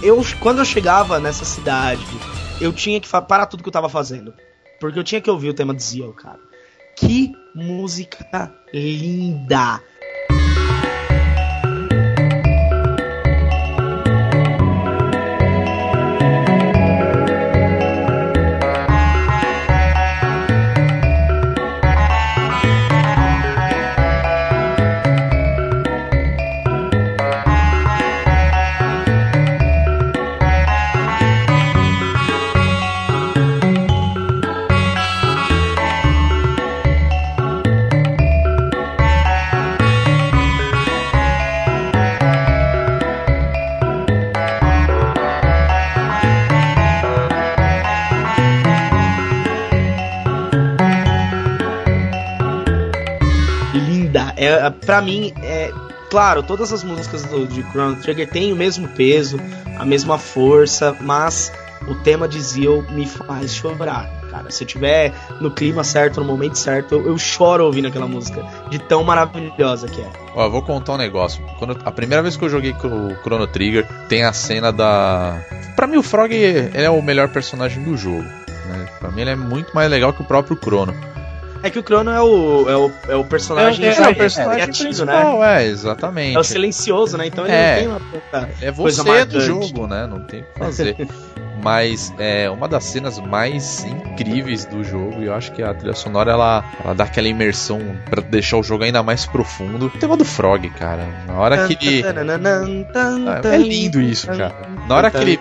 [SPEAKER 3] Eu, quando eu chegava nessa cidade, eu tinha que parar tudo que eu tava fazendo. Porque eu tinha que ouvir o tema de Zio, cara. Que música linda! É, pra mim, é. Claro, todas as músicas do, de Chrono Trigger têm o mesmo peso, a mesma força, mas o tema de Zio me faz chorar, cara. Se eu tiver no clima certo, no momento certo, eu, eu choro ouvindo aquela música, de tão maravilhosa que é.
[SPEAKER 2] Ó, eu vou contar um negócio. Quando, a primeira vez que eu joguei o Chrono Trigger, tem a cena da. Pra mim, o Frog é o melhor personagem do jogo. Né? Pra mim, ele é muito mais legal que o próprio Chrono.
[SPEAKER 3] É que o Crono é o, é o, é o personagem,
[SPEAKER 1] É, é,
[SPEAKER 3] é,
[SPEAKER 1] é,
[SPEAKER 3] o personagem
[SPEAKER 1] é,
[SPEAKER 3] criativo, né?
[SPEAKER 2] principal, é, exatamente.
[SPEAKER 3] É o silencioso, né? Então ele
[SPEAKER 2] É.
[SPEAKER 3] não tem uma puta
[SPEAKER 2] É
[SPEAKER 3] coisa
[SPEAKER 2] você do
[SPEAKER 3] marcante.
[SPEAKER 2] jogo, né? Não tem o que fazer. Mas é uma das cenas mais incríveis do jogo. E eu acho que a trilha sonora ela, ela dá aquela imersão pra deixar o jogo ainda mais profundo. O tema do Frog, cara. Na hora que ele. Ah, É lindo isso, cara. Na hora que ele,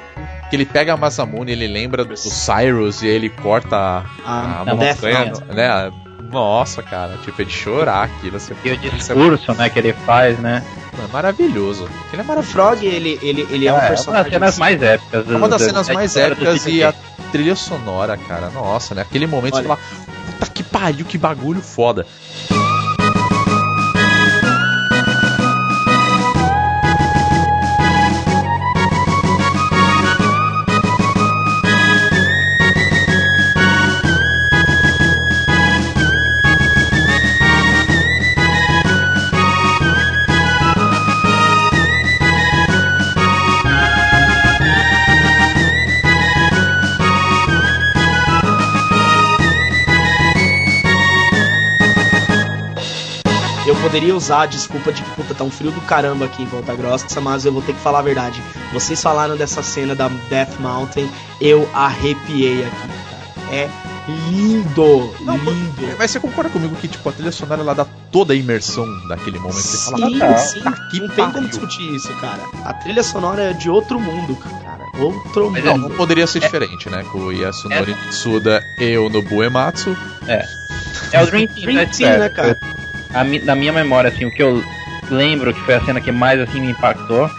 [SPEAKER 2] que ele pega a Masamune, ele lembra do Cyrus e ele corta a,
[SPEAKER 3] Ah,
[SPEAKER 2] a
[SPEAKER 3] a Death
[SPEAKER 2] montanha, né? Nossa, cara, tipo, é de chorar aquilo. Você,
[SPEAKER 1] E o discurso, né, que ele faz, né?
[SPEAKER 2] é maravilhoso. Ele é
[SPEAKER 3] O
[SPEAKER 2] maravilhoso.
[SPEAKER 3] Frog, ele, ele, ele é, um
[SPEAKER 1] uma das
[SPEAKER 3] personagem.
[SPEAKER 1] cenas mais épicas.
[SPEAKER 2] É uma das
[SPEAKER 1] do-
[SPEAKER 2] cenas
[SPEAKER 1] da
[SPEAKER 2] mais
[SPEAKER 1] do
[SPEAKER 2] épicas e a trilha sonora, cara. Nossa, né? Aquele momento
[SPEAKER 3] Olha.
[SPEAKER 2] você fala, puta que pariu, que bagulho foda.
[SPEAKER 3] Poderia usar a desculpa de que puta, tá um frio do caramba aqui em Volta Grossa, mas eu vou ter que falar a verdade. Vocês falaram dessa cena da Death Mountain, eu arrepiei aqui, cara. É lindo,
[SPEAKER 2] Não,
[SPEAKER 3] lindo.
[SPEAKER 2] Mas você concorda comigo que, tipo, a trilha sonora ela dá toda a imersão daquele momento? Você fala,
[SPEAKER 3] Sim,
[SPEAKER 2] "Puta
[SPEAKER 3] sim.
[SPEAKER 2] que
[SPEAKER 3] Não tem como
[SPEAKER 2] pariu."
[SPEAKER 3] discutir isso, cara. A trilha sonora é de outro mundo, cara. Outro
[SPEAKER 1] Mas
[SPEAKER 2] Não,
[SPEAKER 3] mundo.
[SPEAKER 2] não poderia ser diferente, né? Com o Yasunori Tsuda e o Nobu Ematsu.
[SPEAKER 1] É o Dream Team,
[SPEAKER 3] Dream
[SPEAKER 1] né,
[SPEAKER 3] Team, né, cara?
[SPEAKER 1] A na minha memória, assim, o que eu lembro que foi a cena que mais assim me impactou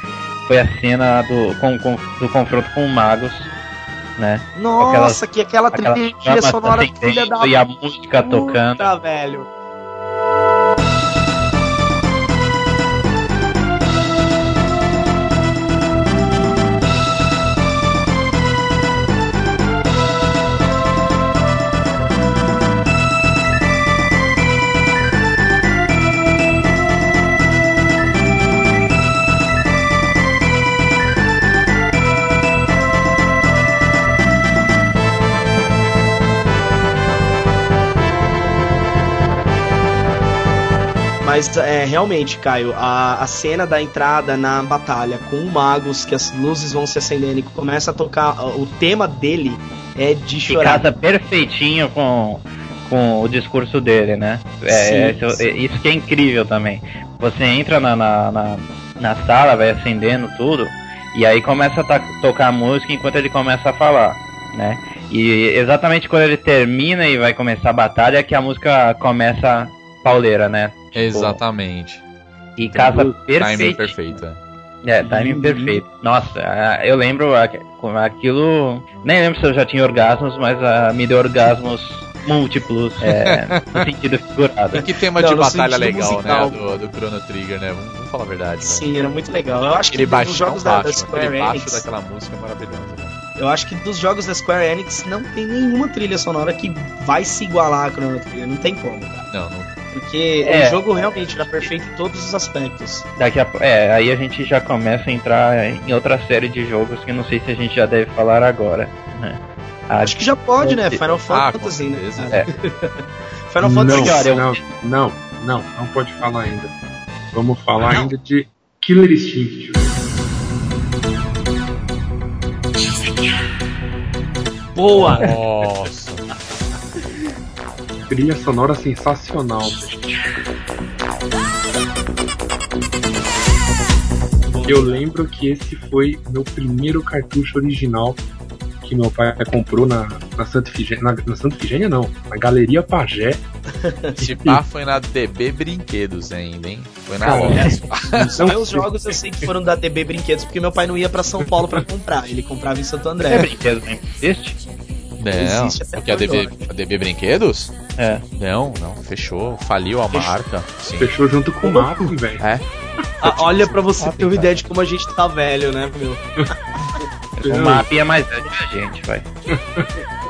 [SPEAKER 1] foi a cena do, com, com- do confronto com o Magus, né?
[SPEAKER 3] Nossa, que aquela trilha sonora filha da
[SPEAKER 1] e a música tocando.
[SPEAKER 3] puta, velho. Mas é, realmente, Caio, a, a cena da entrada na batalha com o Magus, que as luzes vão se acendendo e começa a tocar. O tema dele é de chorar.
[SPEAKER 1] casa perfeitinho com, com o discurso dele, né? É,
[SPEAKER 3] Sim,
[SPEAKER 1] isso,
[SPEAKER 3] sim.
[SPEAKER 1] isso que é incrível também. Você entra na, na, na, na sala, vai acendendo tudo, e aí começa a tocar a música enquanto ele começa a falar, né? E exatamente quando ele termina e vai começar a batalha é que a música começa pauleira, né? Tipo,
[SPEAKER 2] Exatamente.
[SPEAKER 1] E casa
[SPEAKER 2] Timing
[SPEAKER 1] perfeito.
[SPEAKER 2] perfeito. é.
[SPEAKER 1] É, timing
[SPEAKER 3] Uhum.
[SPEAKER 1] perfeito. Nossa, eu lembro aquilo. Nem lembro se eu já tinha orgasmos, mas ah, me deu orgasmos múltiplos, é, no sentido figurado.
[SPEAKER 2] Que tema
[SPEAKER 3] Não,
[SPEAKER 2] de batalha legal,
[SPEAKER 3] musical.
[SPEAKER 2] né? Do, do Chrono Trigger, né? Vamos, vamos falar a verdade. né?
[SPEAKER 3] Sim, era muito legal. Eu acho que
[SPEAKER 2] Aquele
[SPEAKER 3] dos
[SPEAKER 2] baixo,
[SPEAKER 3] jogos
[SPEAKER 2] não
[SPEAKER 3] da, da
[SPEAKER 2] baixo,
[SPEAKER 3] Square
[SPEAKER 2] aquele baixo
[SPEAKER 3] Enix,
[SPEAKER 2] daquela música é maravilhosa. né?
[SPEAKER 3] eu acho que dos jogos da Square Enix não tem nenhuma trilha sonora que vai se igualar a Chrono Trigger. Não tem como, cara.
[SPEAKER 2] Não, não.
[SPEAKER 3] Porque
[SPEAKER 1] É.
[SPEAKER 3] o jogo realmente era perfeito em todos os aspectos.
[SPEAKER 1] Daqui a, é, aí a gente já começa a entrar em outra série de jogos que não sei se a gente já deve falar agora, né? A-
[SPEAKER 3] Acho que já pode, né? Final
[SPEAKER 2] Ah,
[SPEAKER 3] Fantasy, né?
[SPEAKER 2] certeza.
[SPEAKER 3] cara?
[SPEAKER 1] É.
[SPEAKER 3] Final
[SPEAKER 5] não,
[SPEAKER 3] Fantasy
[SPEAKER 1] Olha, eu-
[SPEAKER 5] não, não, não, não pode falar ainda. Vamos falar ainda de Killer Instinct.
[SPEAKER 3] Boa!
[SPEAKER 2] Nossa.
[SPEAKER 5] Trilha sonora sensacional. Eu lembro que esse foi meu primeiro cartucho original que meu pai comprou na, na Santa Ifigênia. Na, na Santa Ifigênia não, na Galeria Pajé.
[SPEAKER 2] Esse pá foi na DB Brinquedos ainda, hein? Foi na
[SPEAKER 5] Cara,
[SPEAKER 2] loja.
[SPEAKER 3] Os meus jogos eu sei que foram da DB Brinquedos, porque meu pai não ia pra São Paulo pra comprar. Ele comprava em Santo
[SPEAKER 1] É
[SPEAKER 3] André.
[SPEAKER 1] brinquedo, não existe?
[SPEAKER 2] Não,
[SPEAKER 3] Existe até
[SPEAKER 2] porque a DB, a DB Brinquedos?
[SPEAKER 1] É.
[SPEAKER 2] Não, não, fechou, faliu a marca. Sim.
[SPEAKER 5] Fechou junto com o Mapping, velho.
[SPEAKER 2] É,
[SPEAKER 3] Ah, olha pra você ter uma ideia de como a gente tá velho, né, meu?
[SPEAKER 1] O mapa é mais velho que a gente, vai.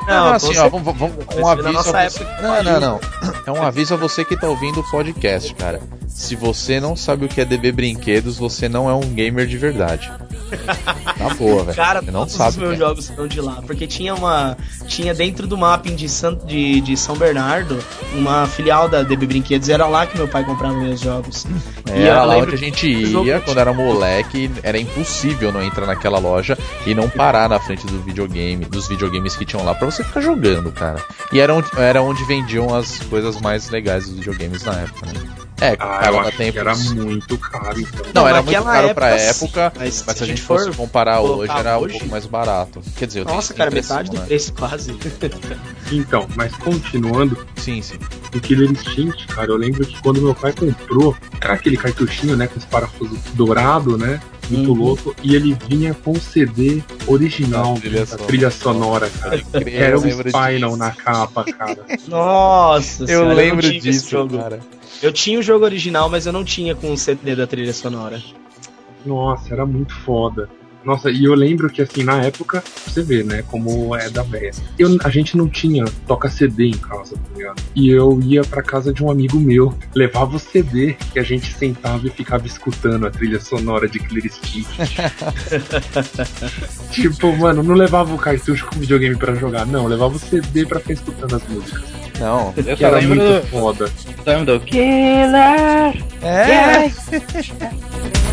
[SPEAKER 2] Não, assim,
[SPEAKER 3] com
[SPEAKER 2] ó, vamos, vamos, um aviso a você. Não, não, não. É um aviso a você que tá ouvindo o podcast, cara. Se você não sabe o que é DB Brinquedos, você não é um gamer de verdade. Na boa, velho.
[SPEAKER 3] Cara,
[SPEAKER 2] não
[SPEAKER 3] todos
[SPEAKER 2] sabe.
[SPEAKER 3] os meus
[SPEAKER 2] é.
[SPEAKER 3] jogos são de lá. Porque tinha uma. Tinha dentro do mapping de, San, de, de São Bernardo uma filial da DB Brinquedos. Era lá que meu pai comprava meus jogos.
[SPEAKER 2] É,
[SPEAKER 3] E
[SPEAKER 2] era lá onde a gente ia quando era moleque, era impossível não entrar naquela loja e não parar na frente do videogame, dos videogames que tinham lá pra você ficar jogando, cara. E era onde, era onde vendiam as coisas mais legais dos videogames na época, né? É,
[SPEAKER 5] Ah, eu acho
[SPEAKER 2] tempo.
[SPEAKER 5] que era muito caro, então.
[SPEAKER 2] Não, era muito caro pra
[SPEAKER 3] época,
[SPEAKER 2] época,
[SPEAKER 3] sim, mas
[SPEAKER 2] mas
[SPEAKER 3] se
[SPEAKER 2] se a gente fosse comparar hoje, era um
[SPEAKER 3] hoje-
[SPEAKER 2] pouco mais barato. Quer dizer, eu tenho
[SPEAKER 3] Nossa, cara, metade do
[SPEAKER 2] né?
[SPEAKER 3] preço quase.
[SPEAKER 5] Então, mas continuando,
[SPEAKER 2] Sim, sim.
[SPEAKER 5] o Killer Instinct, cara, eu lembro que quando meu pai comprou, era aquele cartuchinho, né, com os parafusos dourado, né, muito
[SPEAKER 3] Uhum.
[SPEAKER 5] louco, e ele vinha com o CD original
[SPEAKER 2] Da trilha
[SPEAKER 5] da trilha sonora, cara.
[SPEAKER 2] Eu
[SPEAKER 5] Era o Spinal
[SPEAKER 2] disso.
[SPEAKER 5] na capa, cara.
[SPEAKER 3] Nossa,
[SPEAKER 2] Eu
[SPEAKER 3] senhora,
[SPEAKER 2] lembro
[SPEAKER 3] esse
[SPEAKER 2] disso,
[SPEAKER 3] jogo.
[SPEAKER 2] cara.
[SPEAKER 3] Eu tinha o jogo original, mas eu não tinha com o CD da trilha sonora.
[SPEAKER 5] Nossa, era muito foda. Nossa, e eu lembro que assim, na época, você vê, né, como é da véia. Eu, a gente não tinha toca CD em casa, tá ligado? E eu ia pra casa de um amigo meu, levava o CD e a gente sentava e ficava escutando a trilha sonora de Killer Instinct. tipo, mano, não levava o cartucho com videogame pra jogar, não, levava o CD pra ficar escutando as músicas.
[SPEAKER 2] Não,
[SPEAKER 1] Eu
[SPEAKER 5] Que
[SPEAKER 1] só
[SPEAKER 5] era
[SPEAKER 1] lembro
[SPEAKER 5] muito
[SPEAKER 1] do,
[SPEAKER 5] foda.
[SPEAKER 1] só lembro do Killer.
[SPEAKER 2] é.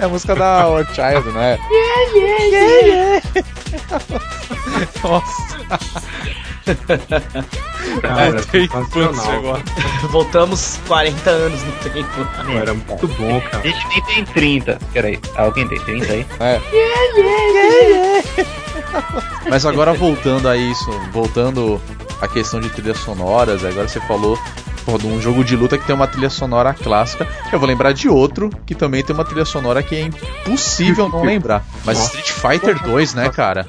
[SPEAKER 2] É a música da Our Child, não é? Yeah, yeah, yeah, Nossa,
[SPEAKER 5] Cara,
[SPEAKER 2] tem infância agora.
[SPEAKER 3] Voltamos 40 anos no tempo.
[SPEAKER 5] Era muito bom,
[SPEAKER 1] A
[SPEAKER 5] cara.
[SPEAKER 1] gente nem tem 30. Peraí, alguém tem 30 aí?
[SPEAKER 2] É. Mas agora voltando a isso, voltando à questão de trilhas sonoras, agora você falou pô, de um jogo de luta que tem uma trilha sonora clássica. Eu vou lembrar de outro que também tem uma trilha sonora que é impossível não lembrar. Mas. Street Fighter 2, né, cara?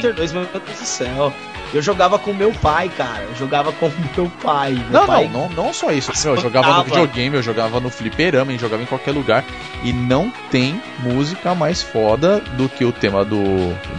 [SPEAKER 3] Fighter 2, meu Deus do céu. Eu jogava com meu pai, cara. Eu jogava com meu pai. Meu
[SPEAKER 2] Não,
[SPEAKER 3] pai...
[SPEAKER 2] não, não, não só isso. Meu, eu jogava no videogame, eu jogava no fliperama, eu jogava em qualquer lugar. E não tem música mais foda do que o tema do,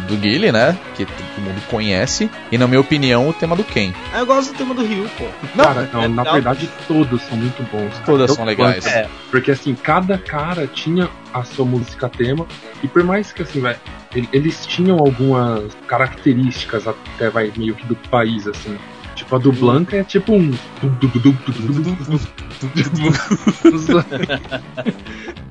[SPEAKER 2] do Guile, né? Que todo mundo conhece. E na minha opinião, o tema do Ken.
[SPEAKER 3] Ah, eu gosto do tema do Ryu, pô.
[SPEAKER 2] Não,
[SPEAKER 5] Cara, não,
[SPEAKER 3] é
[SPEAKER 5] na
[SPEAKER 3] legal.
[SPEAKER 5] verdade todos são muito bons.
[SPEAKER 2] Todas são legais.
[SPEAKER 1] É.
[SPEAKER 5] Porque assim, cada cara tinha a sua música tema. E por mais que assim, vai, ele- eles tinham algumas características até vai meio que do país, assim. Tipo, a do Blanca é tipo um.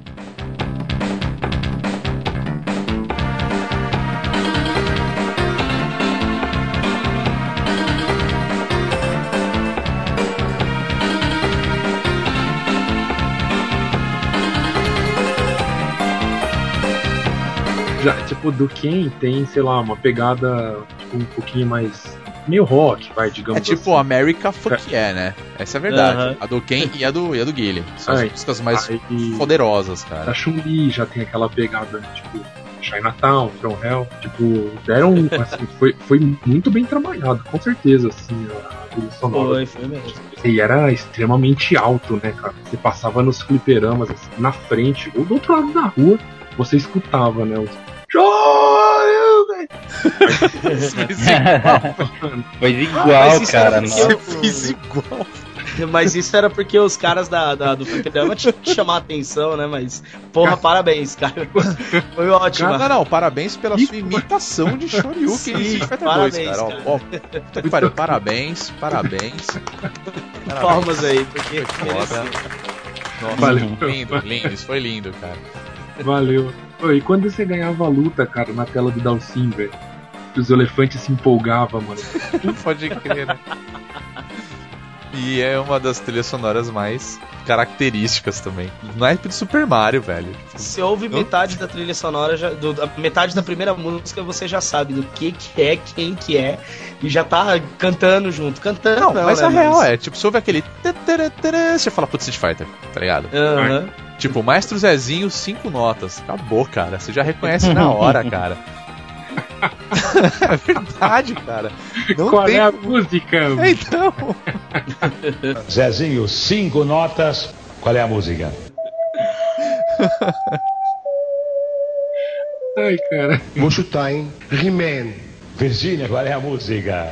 [SPEAKER 5] tipo, do Ken tem, sei lá, uma pegada tipo, um pouquinho mais. meio rock, vai, digamos
[SPEAKER 2] É tipo
[SPEAKER 5] assim.
[SPEAKER 2] America Fuck Yeah, né? Essa é a verdade.
[SPEAKER 3] Aham.
[SPEAKER 2] A do Ken e a do, e a do Guile. São as músicas mais
[SPEAKER 5] Aí,
[SPEAKER 2] poderosas,
[SPEAKER 5] a
[SPEAKER 2] cara.
[SPEAKER 5] Chun-Li já tem aquela pegada, tipo, Chinatown, From Hell. Tipo, deram. Assim, foi, foi muito bem trabalhado, com certeza, assim, a trilha sonora.
[SPEAKER 3] Foi, foi mesmo.
[SPEAKER 5] E era extremamente alto, né, cara? Você passava nos fliperamas, assim, na frente, ou do outro lado da rua, você escutava, né? Os... Joel, velho!
[SPEAKER 1] Foi igual,
[SPEAKER 3] mas isso
[SPEAKER 1] cara.
[SPEAKER 3] eu-
[SPEAKER 2] Fiz igual.
[SPEAKER 3] Mas isso era porque os caras da, da- do fliperama tinham que chamar a atenção, né? Mas, porra, parabéns, cara. Foi ótimo.
[SPEAKER 2] Não, não, parabéns pela sua imitação de Shoryuken
[SPEAKER 3] Sim,
[SPEAKER 2] em Street Fighter 2,
[SPEAKER 3] parabéns,
[SPEAKER 2] cara. Ó,
[SPEAKER 3] cara.
[SPEAKER 2] ó, que pariu, parabéns, parabéns. Parabéns.
[SPEAKER 3] Palmas aí, porque
[SPEAKER 2] Foi foda. Nossa,
[SPEAKER 5] Valeu.
[SPEAKER 2] lindo, lindo, isso foi lindo, cara.
[SPEAKER 5] Valeu. E quando você ganhava a luta, cara, na tela do Dalsim, velho? que Os elefantes se empolgavam, mano.
[SPEAKER 2] Pode crer, né? E é uma das trilhas sonoras mais características também. Naipe do Super Mario, velho.
[SPEAKER 3] Se ouve metade da trilha sonora, já, do, da- metade da primeira música, você já sabe do que que é, quem que é, e já tá cantando junto. Cantando,
[SPEAKER 2] Não,
[SPEAKER 3] não,
[SPEAKER 2] mas
[SPEAKER 3] né,
[SPEAKER 2] a real é, tipo, você ouve aquele. Você fala, putz, Street Fighter, tá ligado?
[SPEAKER 3] Aham.
[SPEAKER 2] Tipo, Maestro Zezinho, cinco notas. Acabou, cara. Você já reconhece na hora, cara. é verdade, cara. Não
[SPEAKER 5] Qual
[SPEAKER 2] tem
[SPEAKER 5] é a música?
[SPEAKER 2] É, Então.
[SPEAKER 6] Zezinho, cinco notas. Qual é a música?
[SPEAKER 5] Ai, cara.
[SPEAKER 6] Vou chutar, hein? He-Man. Virgínia, qual é a música?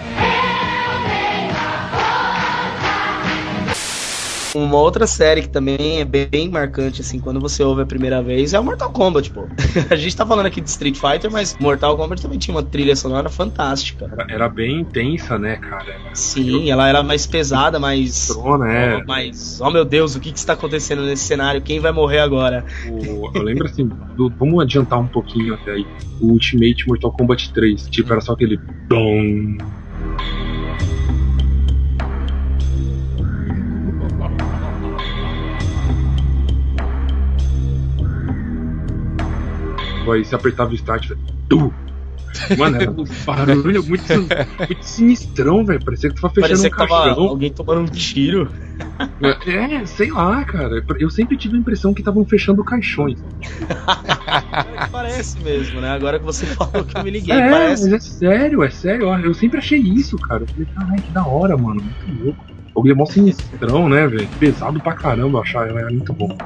[SPEAKER 3] Uma outra série que também é bem marcante, assim, quando você ouve a primeira vez, é o Mortal Kombat, pô. a gente tá falando aqui de Street Fighter, mas Mortal Kombat também tinha uma trilha sonora fantástica.
[SPEAKER 5] Era, era bem intensa, né, cara?
[SPEAKER 3] Sim, ela era mais pesada, mais.
[SPEAKER 5] Trona, é.
[SPEAKER 3] Mas, oh meu Deus, o que, que está acontecendo nesse cenário? Quem vai morrer agora?
[SPEAKER 5] O- eu lembro assim, do- vamos adiantar um pouquinho até aí. O Ultimate Mortal Kombat 3, tipo, era só aquele. Dom. Aí você apertava o start. Tu! Mano, era um barulho muito, muito sinistrão, velho. Parecia que tu tava fechando
[SPEAKER 3] Parecia
[SPEAKER 5] um caixão.
[SPEAKER 3] alguém tomando um tiro.
[SPEAKER 5] É, sei lá, cara. Eu sempre tive a impressão que estavam fechando caixões.
[SPEAKER 3] Parece mesmo, né? Agora que você falou que eu me liguei,
[SPEAKER 5] é,
[SPEAKER 3] parece.
[SPEAKER 5] mas é sério, é sério. Eu sempre achei isso, cara. Eu falei, caralho, que da hora, mano. Muito louco. O é mó sinistrão, né, velho? Pesado pra caramba eu achava, era muito bom.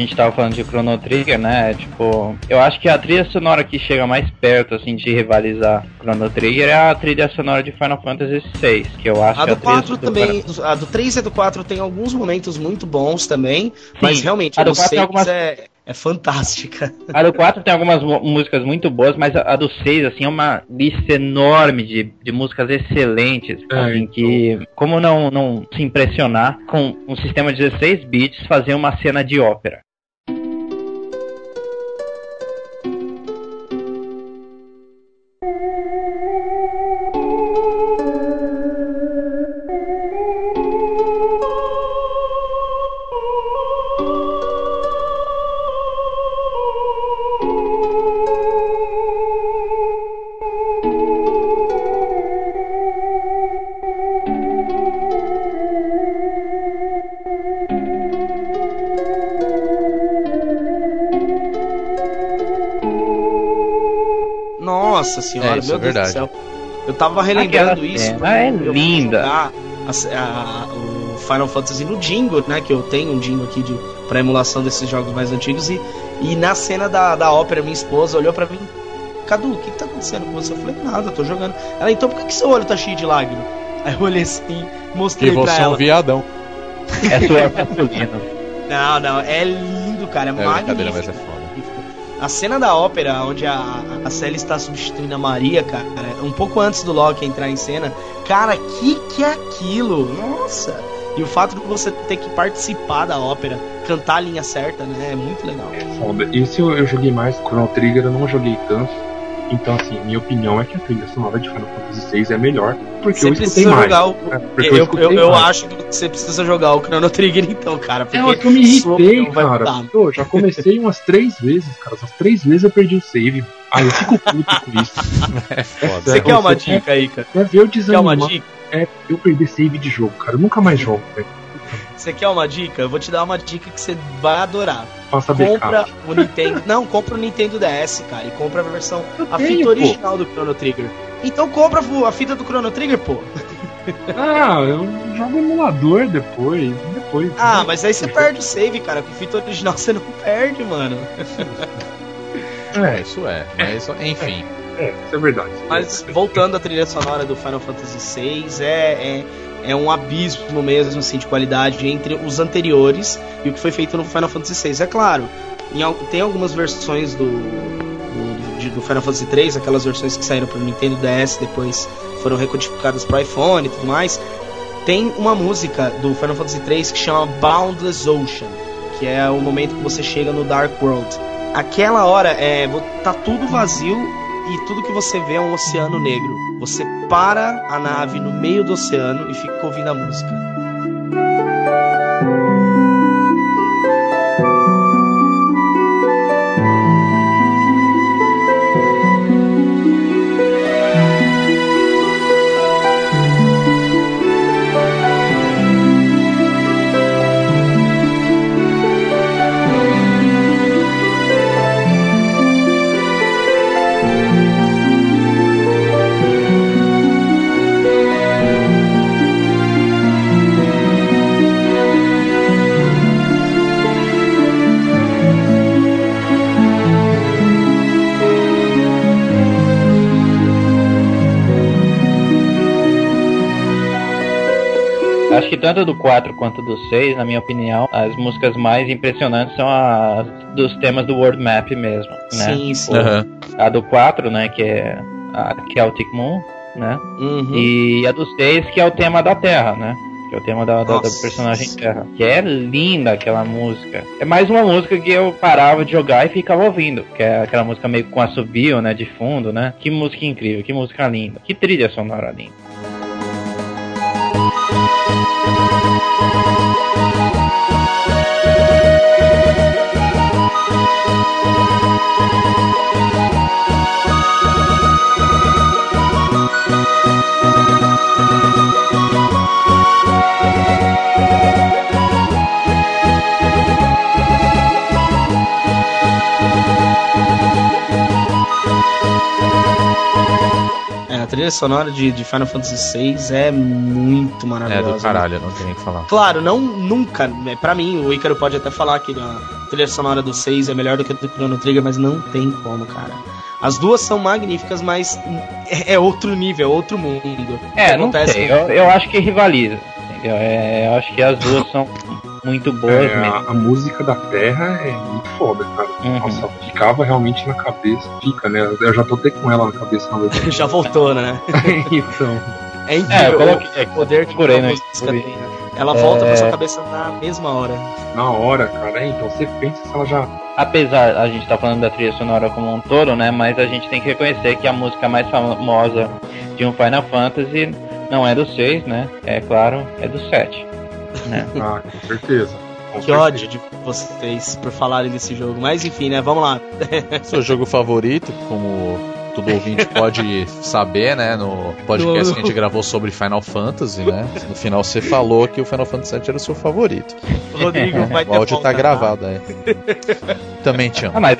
[SPEAKER 1] Gente tava falando de Chrono Trigger, né? Tipo, eu acho que a trilha sonora que chega mais perto, assim, de rivalizar Chrono Trigger é a trilha sonora de Final Fantasy VI, que eu acho
[SPEAKER 3] A
[SPEAKER 1] que
[SPEAKER 3] do
[SPEAKER 1] trilha
[SPEAKER 3] 4
[SPEAKER 1] do
[SPEAKER 3] também, a do 3 e a do 4 tem alguns momentos muito bons também, mas
[SPEAKER 1] Sim,
[SPEAKER 3] realmente
[SPEAKER 1] a
[SPEAKER 3] a
[SPEAKER 1] do
[SPEAKER 3] do
[SPEAKER 1] 4 tem
[SPEAKER 3] 6
[SPEAKER 1] algumas-
[SPEAKER 3] é, é fantástica.
[SPEAKER 1] A do 4 tem algumas músicas muito boas, mas a, a do 6, assim, é uma lista enorme de, de músicas excelentes.
[SPEAKER 5] É,
[SPEAKER 1] assim,
[SPEAKER 5] então.
[SPEAKER 1] que, como não, não se impressionar com um sistema de 16 bits fazer uma cena de ópera?
[SPEAKER 3] Nossa senhora,
[SPEAKER 2] É, isso
[SPEAKER 3] meu
[SPEAKER 2] é
[SPEAKER 3] Deus
[SPEAKER 2] verdade.
[SPEAKER 3] do céu. Eu tava relembrando
[SPEAKER 1] Aquela
[SPEAKER 3] isso.
[SPEAKER 1] cena é linda.
[SPEAKER 3] a- a- o Final Fantasy no Jingo, né? Que eu tenho um Jingo aqui de, pra emulação desses jogos mais antigos. E, e na cena da, da ópera, minha esposa olhou pra mim. Cadu, o que, que tá acontecendo com você? Eu falei, nada, eu tô jogando. Ela, então por que, que seu olho tá cheio de lágrimas? Aí eu olhei assim, mostrei
[SPEAKER 2] Que
[SPEAKER 3] pra
[SPEAKER 2] você é
[SPEAKER 3] ela.
[SPEAKER 2] um viadão.
[SPEAKER 1] É suor masculino.
[SPEAKER 3] Não, não, é lindo, cara. É,
[SPEAKER 2] É
[SPEAKER 3] magnífico.
[SPEAKER 2] mas é foda.
[SPEAKER 3] A cena da ópera, onde a, a Sally está substituindo a Maria, cara, um pouco antes do Loki entrar em cena, cara, que que é aquilo? Nossa! E o fato de você ter que participar da ópera, cantar a linha certa, né? É muito legal.
[SPEAKER 5] Foda. Esse eu, eu joguei mais, Chrono Trigger eu não joguei tanto. Então, assim, minha opinião é que a trilha sonora de Final Fantasy VI é melhor, porque
[SPEAKER 3] Você
[SPEAKER 5] eu escutei mais.
[SPEAKER 3] jogar o.
[SPEAKER 5] É,
[SPEAKER 3] Eu, eu, eu
[SPEAKER 5] mais.
[SPEAKER 3] acho que você precisa jogar o Chrono Trigger então, cara. Porque
[SPEAKER 5] É, que eu me irritei, cara. Pô, já comecei umas três vezes, cara. Essas três vezes eu perdi o save. Aí eu fico puto com isso.
[SPEAKER 2] É foda.
[SPEAKER 5] É,
[SPEAKER 3] Você quer uma dica aí, cara?
[SPEAKER 5] Quer ver eu
[SPEAKER 3] Quer uma
[SPEAKER 5] desanimar?
[SPEAKER 3] dica?
[SPEAKER 5] É eu perder save de jogo, cara. Eu nunca mais jogo, velho.
[SPEAKER 3] Você quer uma dica? Eu vou te dar uma dica que você vai adorar.
[SPEAKER 5] Faça
[SPEAKER 3] compra
[SPEAKER 5] backup.
[SPEAKER 3] o Nintendo. Não, compra o Nintendo DS, cara, e compra a versão, a
[SPEAKER 5] tenho,
[SPEAKER 3] fita
[SPEAKER 5] pô.
[SPEAKER 3] original do Chrono Trigger. Então compra a fita do Chrono Trigger, pô.
[SPEAKER 5] Ah, eu jogo emulador depois. Depois.
[SPEAKER 3] Ah, mas aí você perde o save, cara. Com fita original você não perde, mano.
[SPEAKER 2] É,
[SPEAKER 5] É,
[SPEAKER 2] isso é. Mas, enfim.
[SPEAKER 5] é, isso é verdade.
[SPEAKER 3] Mas voltando à trilha sonora do Final Fantasy VI, é, é, é um abismo mesmo, assim, de qualidade entre os anteriores e o que foi feito no Final Fantasy VI. É claro, em tem algumas versões do, do, de- do Final Fantasy III, aquelas versões que saíram para o Nintendo DS, depois foram recodificadas para iPhone e tudo mais. Tem uma música do Final Fantasy III que chama Boundless Ocean, que é o momento que você chega no Dark World. Aquela hora é, tá tudo vazio e tudo que você vê é um oceano negro. Você para a nave no meio do oceano e fica ouvindo a música.
[SPEAKER 1] Acho que tanto do 4 quanto do 6, na minha opinião, as músicas mais impressionantes são as dos temas do World Map mesmo, né?
[SPEAKER 3] Sim, sim.
[SPEAKER 2] Aham.
[SPEAKER 1] A do 4, né, que é a Celtic Moon, né?
[SPEAKER 3] Uhum.
[SPEAKER 1] E a do 6, que é o tema da Terra, né? Que é o tema da, da- da personagem Terra. Que é linda aquela música. É mais uma música que eu parava de jogar e ficava ouvindo. Que é aquela música meio com assobio, né? De fundo, né? Que música incrível, que música linda. Que trilha sonora linda.
[SPEAKER 3] A trilha sonora de, de Final Fantasy VI é muito
[SPEAKER 2] É
[SPEAKER 3] maravilhosa.
[SPEAKER 2] do caralho, não tem nem o que falar.
[SPEAKER 3] Claro, não nunca. né, Pra mim, o Ícaro pode até falar que a trilha sonora do 6 é melhor do que a do Chrono Trigger, mas não tem como, cara. As duas são magníficas, mas é, é outro nível, é outro mundo.
[SPEAKER 1] É, não
[SPEAKER 3] acontece
[SPEAKER 1] sei. Eu, eu acho que rivaliza. Entendeu? É, eu acho que as duas são muito boas
[SPEAKER 5] É,
[SPEAKER 1] mesmo.
[SPEAKER 5] a, a música da Terra é muito foda, cara.
[SPEAKER 1] Uhum.
[SPEAKER 5] Nossa, ficava realmente na cabeça. Fica, né? Eu já tô até com ela na cabeça na verdade.
[SPEAKER 3] Já voltou, né?
[SPEAKER 5] então.
[SPEAKER 3] É
[SPEAKER 1] É, eu
[SPEAKER 3] incrível
[SPEAKER 1] coloquei.
[SPEAKER 3] o poder que a música tem, né? Ela volta
[SPEAKER 1] É.
[SPEAKER 3] pra sua cabeça na mesma hora.
[SPEAKER 5] Na hora, cara. É, então você pensa se ela já.
[SPEAKER 1] Apesar a gente tá falando da trilha sonora como um todo, né? Mas a gente tem que reconhecer que a música mais famosa de um Final Fantasy não é do 6, né? É claro, é do 7. Né?
[SPEAKER 5] Ah, com certeza. Com
[SPEAKER 3] Que
[SPEAKER 5] certeza.
[SPEAKER 3] ódio de vocês por falarem desse jogo. Mas enfim, né? Vamos lá.
[SPEAKER 2] Seu jogo favorito, como todo ouvinte pode saber, né? No podcast que a gente gravou sobre Final Fantasy, né? No final você falou que o Final Fantasy VII era o seu favorito.
[SPEAKER 3] O Rodrigo vai ter
[SPEAKER 2] O áudio tá gravado aí. Também te
[SPEAKER 1] Ah,
[SPEAKER 2] amo.
[SPEAKER 1] mas,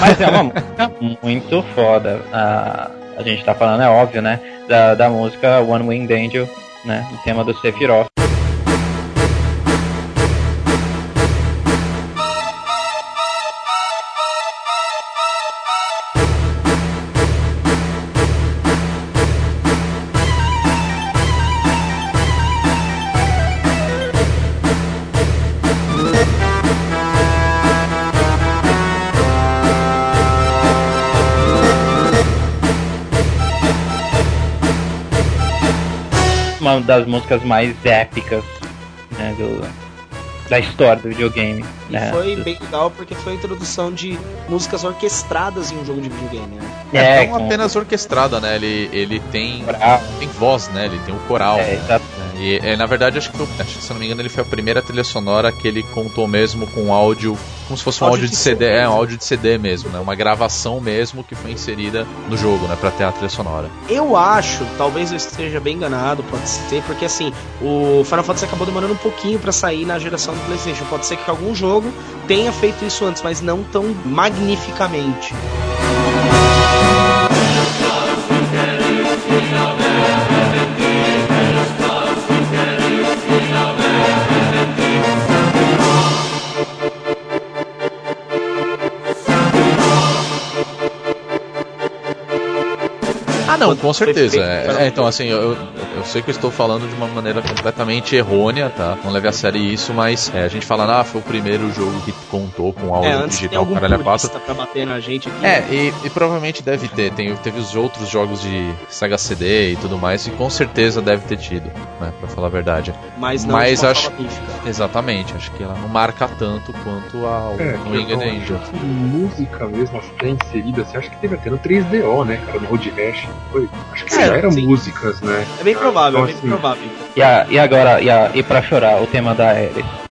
[SPEAKER 1] mas é uma música muito foda. A, a gente tá falando, é óbvio, né? Da, da música One Winged Angel, né? O tema do Sephiroth. Uma das músicas mais épicas né, do, da história do videogame.
[SPEAKER 3] E
[SPEAKER 1] né?
[SPEAKER 3] foi bem legal porque foi a introdução de músicas orquestradas em um jogo de videogame, né?
[SPEAKER 2] É,
[SPEAKER 1] É,
[SPEAKER 2] não
[SPEAKER 1] com-
[SPEAKER 2] apenas orquestrada, né? Ele, ele tem,
[SPEAKER 1] Coral.
[SPEAKER 2] tem voz, né? Ele tem o coral.
[SPEAKER 1] É, exato.
[SPEAKER 2] E é, na verdade, acho que, se não me engano, ele foi a primeira trilha sonora que ele contou mesmo com áudio, como se fosse um áudio,
[SPEAKER 3] Áudio
[SPEAKER 2] de CD, é, um áudio de CD mesmo, né? Uma gravação mesmo que foi inserida no jogo, né? Pra ter a trilha sonora.
[SPEAKER 3] Eu acho, talvez eu esteja bem enganado, pode ser, porque assim, o Final Fantasy acabou demorando um pouquinho pra sair na geração do PlayStation. Pode ser que algum jogo tenha feito isso antes, mas não tão magnificamente.
[SPEAKER 2] Não, com certeza. É, é, então, assim, eu, eu sei que eu estou falando de uma maneira completamente errônea, tá? Não leve a sério isso, mas é, a gente fala, ah, foi o primeiro jogo que contou com áudio
[SPEAKER 3] É,
[SPEAKER 2] digital Caralho 4.
[SPEAKER 3] purista pra bater na gente aqui.
[SPEAKER 2] É,
[SPEAKER 3] né?
[SPEAKER 2] e, e provavelmente deve ter. Tem, teve os outros jogos de Sega CD e tudo mais, e com certeza deve ter tido, né? Pra falar a verdade.
[SPEAKER 3] mas não
[SPEAKER 2] mas acho-. Exatamente, acho que ela não marca tanto quanto a
[SPEAKER 5] É,
[SPEAKER 2] o Winged Angel.
[SPEAKER 5] acho que música mesmo, até inserida, você acha que teve até no 3DO, né, cara, no Road Rash. Foi. Acho que
[SPEAKER 3] É,
[SPEAKER 5] já eram
[SPEAKER 3] sim.
[SPEAKER 5] músicas, né?
[SPEAKER 3] É bem provável,
[SPEAKER 5] Então,
[SPEAKER 3] é bem
[SPEAKER 5] assim,
[SPEAKER 3] provável.
[SPEAKER 1] E, a, e agora, e, a, e pra chorar, o tema da Ares.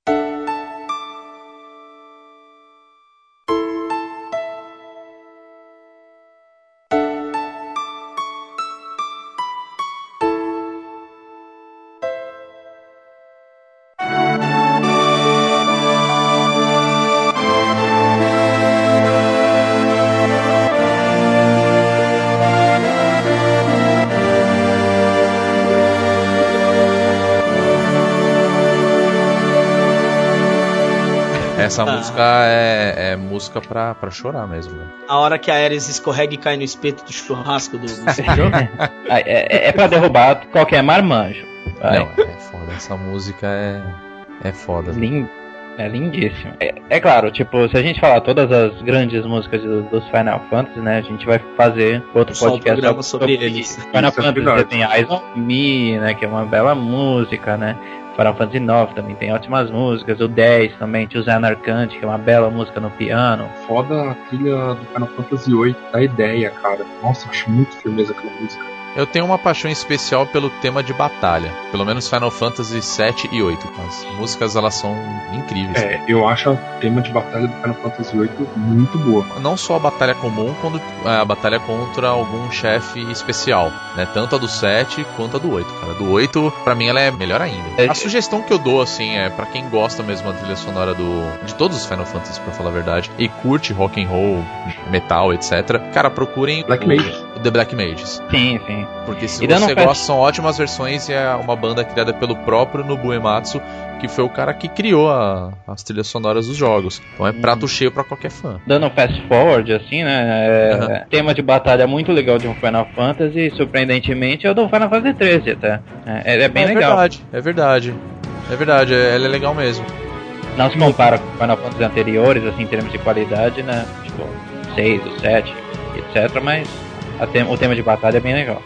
[SPEAKER 2] Essa
[SPEAKER 3] Ah.
[SPEAKER 2] música é, é música pra, pra chorar mesmo, né?
[SPEAKER 3] A hora que a Ares escorrega e cai no espeto do churrasco do, do.
[SPEAKER 1] Ah, é, é pra derrubar qualquer marmanjo. Vai.
[SPEAKER 2] Não, é foda. Essa música é, é foda.
[SPEAKER 1] Lin- É lindíssimo. É, é claro, tipo, se a gente falar todas as grandes músicas do- dos Final Fantasy, né, a gente vai fazer outro
[SPEAKER 3] Só um
[SPEAKER 1] podcast
[SPEAKER 3] programa sobre eles.
[SPEAKER 1] Final
[SPEAKER 5] Isso é
[SPEAKER 1] Fantasy tem Eyes on Me, né, que é uma bela música, né. Final Fantasy IX também tem ótimas músicas. O 10 também, Tio Zé Anarcante, que é uma bela música no piano.
[SPEAKER 5] Foda a trilha do Final Fantasy VIII, da ideia, cara. Nossa, acho muito firmeza aquela música.
[SPEAKER 2] Eu tenho uma paixão especial pelo tema de batalha. Pelo menos Final Fantasy 7 e 8. As músicas elas são incríveis.
[SPEAKER 5] É, eu acho o tema de batalha do Final Fantasy VIII muito boa.
[SPEAKER 2] Não só a batalha comum, quando é, a batalha contra algum chefe especial, né? Tanto a do 7 quanto a do 8, cara. Do 8, pra mim, ela é melhor ainda.
[SPEAKER 1] É-
[SPEAKER 2] A sugestão que eu dou, assim, é pra quem gosta mesmo da trilha sonora do de todos os Final Fantasy, pra falar a verdade, e curte rock and roll, metal, etc. Cara, procurem
[SPEAKER 5] Black
[SPEAKER 2] o The Black Mages.
[SPEAKER 1] Sim, sim.
[SPEAKER 2] Porque se
[SPEAKER 1] E
[SPEAKER 2] você gosta, são ótimas versões e é uma banda criada pelo próprio Nobu Ematsu, que foi o cara que criou a- as trilhas sonoras dos jogos. Então é prato cheio pra qualquer fã.
[SPEAKER 1] Dando um fast forward, assim, né? É,
[SPEAKER 2] Aham.
[SPEAKER 1] Tema de batalha muito legal de um Final Fantasy, surpreendentemente, é o do Final Fantasy 13 até. É, é bem
[SPEAKER 2] é
[SPEAKER 1] legal.
[SPEAKER 2] verdade, é verdade. É verdade, é- ela é legal mesmo.
[SPEAKER 1] Não se compara com Final Fantasy anteriores, assim, em termos de qualidade, né? Tipo, 6, o 7, etc. Mas o tema de batalha é bem legal.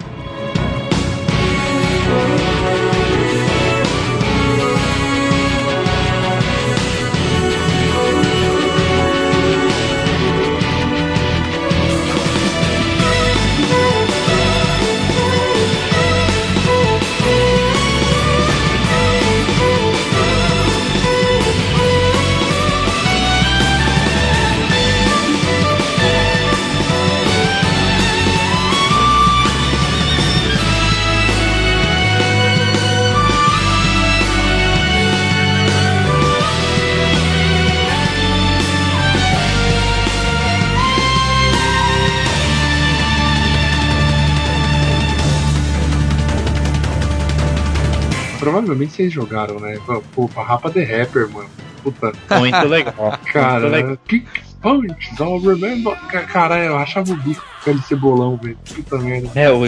[SPEAKER 5] Provavelmente vocês jogaram, né? Pô, Rapa The Rapper, mano. Puta.
[SPEAKER 1] Muito legal.
[SPEAKER 5] Cara,
[SPEAKER 1] muito legal.
[SPEAKER 5] Kick Punch, don't remember. Ca- Cara, eu achava o bico com aquele cebolão, velho. Puta merda.
[SPEAKER 1] É, o.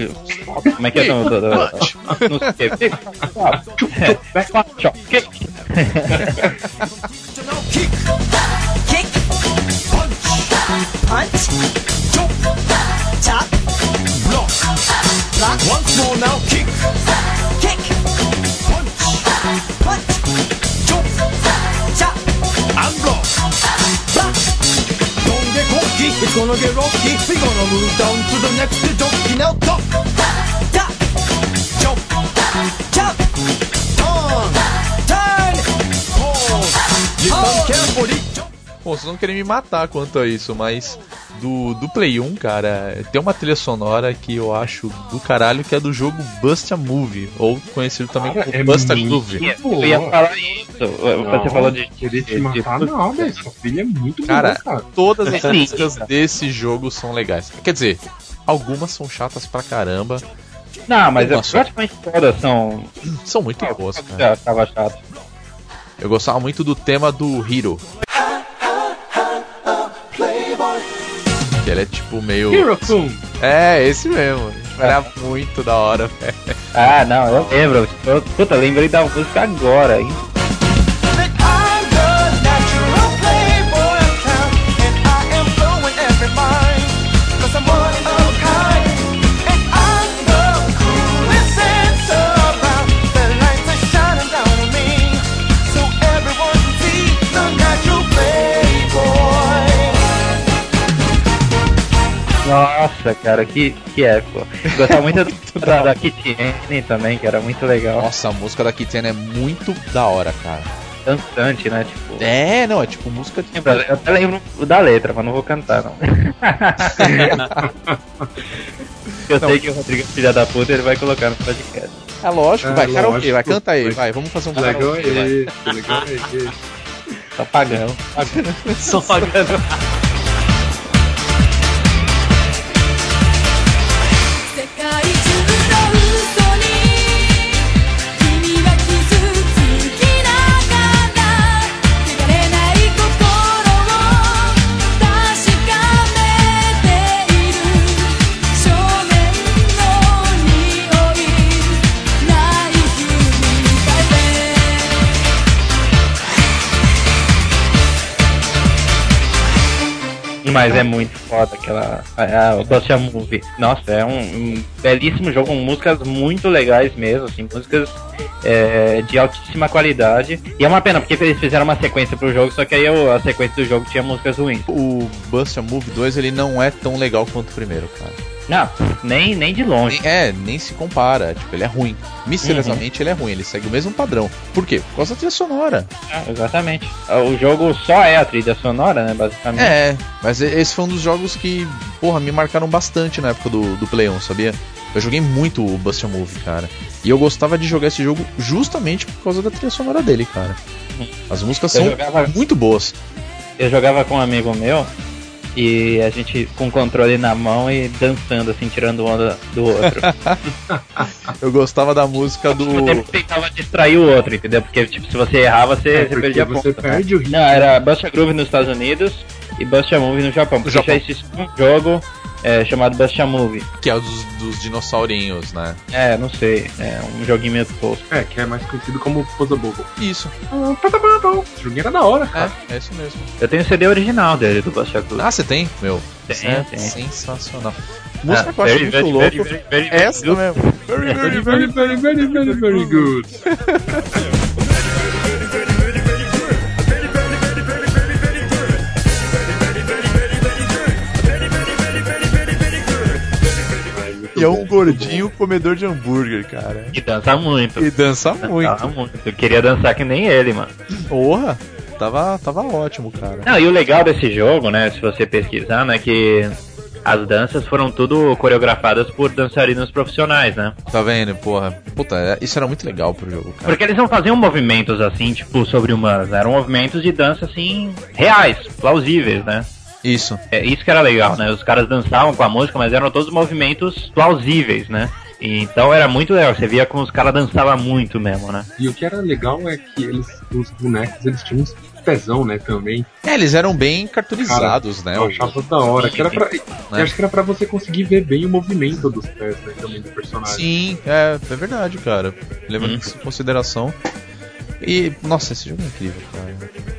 [SPEAKER 1] Como é que é o nome do. do- Não sei. Chop, kick.
[SPEAKER 7] kick, punch, punch, chop, block, block. Once more now, kick, it's gonna get rocky. We gonna move down to the next junkie now. Top, top, jump, on, turn. Listen carefully, jump.
[SPEAKER 2] Bom, vocês vão querer me matar quanto a isso, mas do, do Play 1, cara, tem uma trilha sonora que eu acho do caralho, que é do jogo Bust a Movie, ou conhecido também
[SPEAKER 5] Cara,
[SPEAKER 2] como
[SPEAKER 5] é
[SPEAKER 2] Bust a Groove.
[SPEAKER 1] Eu ia falar isso. Você falou de.
[SPEAKER 5] Querer te
[SPEAKER 1] de-
[SPEAKER 5] matar, não, velho. Sua filha é muito
[SPEAKER 2] Cara,
[SPEAKER 5] boa, cara.
[SPEAKER 2] todas as músicas desse jogo são legais. Quer dizer, algumas são chatas pra caramba,
[SPEAKER 1] Não, mas
[SPEAKER 2] Nossa.
[SPEAKER 1] praticamente todas são.
[SPEAKER 2] são muito boas, cara.
[SPEAKER 1] Já tava chato.
[SPEAKER 2] Eu gostava muito do tema do Hero. Que ele é tipo meio.
[SPEAKER 5] Hero-kun!
[SPEAKER 2] É, esse mesmo. Era muito da hora, velho.
[SPEAKER 1] Ah, não, eu lembro. Eu, puta, lembrei da música agora, hein? Nossa, cara, que, que época. Gostava muito da, da Kitty também, que era muito legal.
[SPEAKER 2] Nossa, a música da Kitana é muito da hora, cara.
[SPEAKER 1] Dançante, né? Tipo.
[SPEAKER 2] É, não, é tipo música de.
[SPEAKER 1] Eu até lembro da letra, mas não vou cantar, não. eu sei que o Rodrigo é filha da puta, ele vai colocar no podcast.
[SPEAKER 2] É lógico,
[SPEAKER 5] É,
[SPEAKER 2] vai, karaokê,
[SPEAKER 5] lógico.
[SPEAKER 2] vai, canta aí,
[SPEAKER 5] Vai.
[SPEAKER 2] vamos fazer um
[SPEAKER 5] legal é
[SPEAKER 2] karaokê. vai.
[SPEAKER 5] esse, que legal é esse.
[SPEAKER 1] Tá pagando.
[SPEAKER 3] Só pagando.
[SPEAKER 1] Mas é muito foda aquela. A, a, o Ghost Movie. Nossa, é um, um belíssimo jogo com músicas muito legais mesmo, assim, músicas é, de altíssima qualidade. E é uma pena, porque eles fizeram uma sequência pro jogo, só que aí o- a sequência do jogo tinha músicas ruins.
[SPEAKER 2] O Bust a Move 2 ele não é tão legal quanto o primeiro, cara.
[SPEAKER 1] Não, nem, nem de longe.
[SPEAKER 2] É, nem se compara. Tipo, ele é ruim. Misteriosamente ele é ruim, ele segue o mesmo padrão. Por quê? Por causa da trilha sonora.
[SPEAKER 1] Ah, exatamente. O jogo só é a trilha sonora, né, basicamente.
[SPEAKER 2] É, mas esse foi um dos jogos que, porra, me marcaram bastante na época do, do Play 1, sabia? Eu joguei muito o Bust a Move, cara. E eu gostava de jogar esse jogo justamente por causa da trilha sonora dele, cara. As músicas
[SPEAKER 1] Eu
[SPEAKER 2] são
[SPEAKER 1] jogava-
[SPEAKER 2] muito boas.
[SPEAKER 1] Eu jogava com um amigo meu e a gente com o controle na mão e dançando, assim, tirando onda do outro.
[SPEAKER 2] Eu gostava da música do.
[SPEAKER 1] O tempo tentava distrair o outro, entendeu? Porque, tipo, se você errava, você,
[SPEAKER 5] É,
[SPEAKER 1] você perdia
[SPEAKER 5] você
[SPEAKER 1] ponto. né?
[SPEAKER 5] perde o ritmo.
[SPEAKER 1] Não, era Busta Groove nos Estados Unidos e Busta Movie no Japão. Porque
[SPEAKER 2] Japão.
[SPEAKER 1] já existe um jogo é, chamado Busta Movie.
[SPEAKER 2] Que é o dos, dos dinossaurinhos, né?
[SPEAKER 1] É, não sei, é um joguinho meio tosco.
[SPEAKER 5] É, que é mais conhecido como Puzzle Bubble.
[SPEAKER 2] Isso.
[SPEAKER 5] Esse joguinho era da hora, cara.
[SPEAKER 2] É, é isso mesmo.
[SPEAKER 1] Eu tenho o CD original dele, do Busta Groove.
[SPEAKER 2] Ah, você tem? Meu.
[SPEAKER 1] Tem,
[SPEAKER 2] é
[SPEAKER 1] tem.
[SPEAKER 2] sensacional. Música
[SPEAKER 1] Ah,
[SPEAKER 2] que eu acho muito louco.
[SPEAKER 1] very, very, very,
[SPEAKER 2] Essa
[SPEAKER 1] good.
[SPEAKER 2] mesmo. Very,
[SPEAKER 5] Very, very, very, very, very, very good.
[SPEAKER 2] E é um gordinho comedor de hambúrguer, cara.
[SPEAKER 1] E dança muito.
[SPEAKER 2] E dança muito.
[SPEAKER 1] muito. Eu queria dançar que nem ele, mano.
[SPEAKER 2] Porra! Tava, tava ótimo, cara.
[SPEAKER 1] Não, e o legal desse jogo, né, se você pesquisar, né, que as danças foram tudo coreografadas por dançarinos profissionais, né?
[SPEAKER 2] Tá vendo, porra? Puta, é- isso era muito legal pro jogo, cara.
[SPEAKER 1] Porque eles não faziam movimentos assim, tipo, sobre-humanos, né? eram movimentos de dança assim, reais, plausíveis, né?
[SPEAKER 2] Isso.
[SPEAKER 1] É isso que era legal, né? Os caras dançavam com a música, mas eram todos movimentos plausíveis, né? E, então era muito legal, você via como os caras dançavam muito mesmo, né?
[SPEAKER 5] E o que era legal é que eles, os bonecos, eles tinham uns pezão, né, também.
[SPEAKER 2] É, eles eram bem cartoonizados, né?
[SPEAKER 5] Eu achava da hora. Que era pra,
[SPEAKER 2] Né?
[SPEAKER 5] Eu acho que era pra você conseguir ver bem o movimento dos pés, né, também do personagem.
[SPEAKER 2] Sim, é, é verdade, cara. Levando
[SPEAKER 1] Hum.
[SPEAKER 2] isso em consideração. E, nossa, esse jogo é incrível, cara.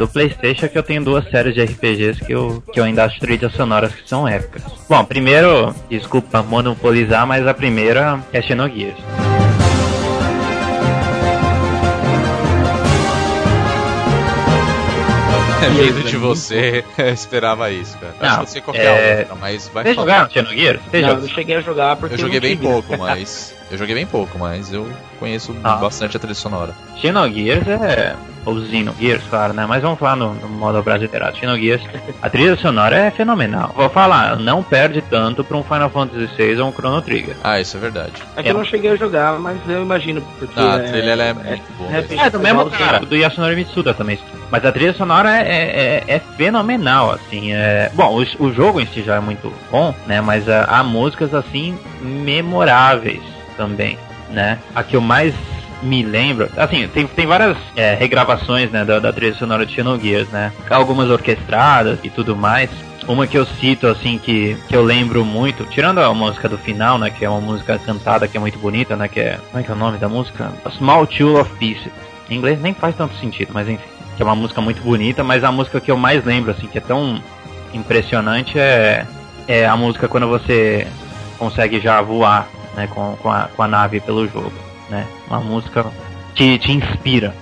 [SPEAKER 1] Do Playstation é que eu tenho duas séries de RPGs que eu, que eu ainda acho trilhas sonoras que são épicas. Bom, primeiro, desculpa monopolizar, mas a primeira é Xenogears.
[SPEAKER 2] Vindo de você, eu esperava isso, cara.
[SPEAKER 1] Não,
[SPEAKER 2] Acho que você qualquer
[SPEAKER 1] é-
[SPEAKER 2] outra, mas vai
[SPEAKER 1] Vocês
[SPEAKER 2] falar.
[SPEAKER 1] jogaram Xenogears?
[SPEAKER 3] Não, não cheguei a jogar porque
[SPEAKER 2] Eu joguei
[SPEAKER 3] não
[SPEAKER 2] bem pouco, mas. Eu joguei bem pouco, mas eu conheço
[SPEAKER 1] Ah.
[SPEAKER 2] bastante a trilha sonora.
[SPEAKER 1] Xenogears é. Ou Xenogears, claro, né? Mas vamos falar no, no modo brasileiro. Xenogears, a trilha sonora é fenomenal. Vou falar, não perde tanto pra um Final Fantasy VI ou um Chrono Trigger.
[SPEAKER 2] Ah, isso é verdade.
[SPEAKER 3] É que eu não cheguei a jogar, mas eu imagino porque.
[SPEAKER 2] Ah, a trilha ela é muito boa.
[SPEAKER 3] é-
[SPEAKER 2] mesmo.
[SPEAKER 1] É, do mesmo
[SPEAKER 3] igual
[SPEAKER 1] cara, do Yasunori Mitsuda também. Mas a trilha sonora é, é, é fenomenal, assim. É... Bom, o, o jogo em si já é muito bom, né? Mas há músicas, assim, memoráveis também, né? A que eu mais me lembro... Assim, tem, tem várias é, regravações, né, da, da trilha sonora de Xenogears, né? Algumas orquestradas e tudo mais. Uma que eu cito, assim, que, que eu lembro muito, tirando a música do final, né? Que é uma música cantada que é muito bonita, né? Que é. Como é que é o nome da música? A Small Tool of Pieces. Em inglês nem faz tanto sentido, mas enfim. Que é uma música muito bonita, mas a música que eu mais lembro, assim, que é tão impressionante é, é a música quando você consegue já voar, né? Com, com, a, com a nave pelo jogo, né? Uma música que te inspira.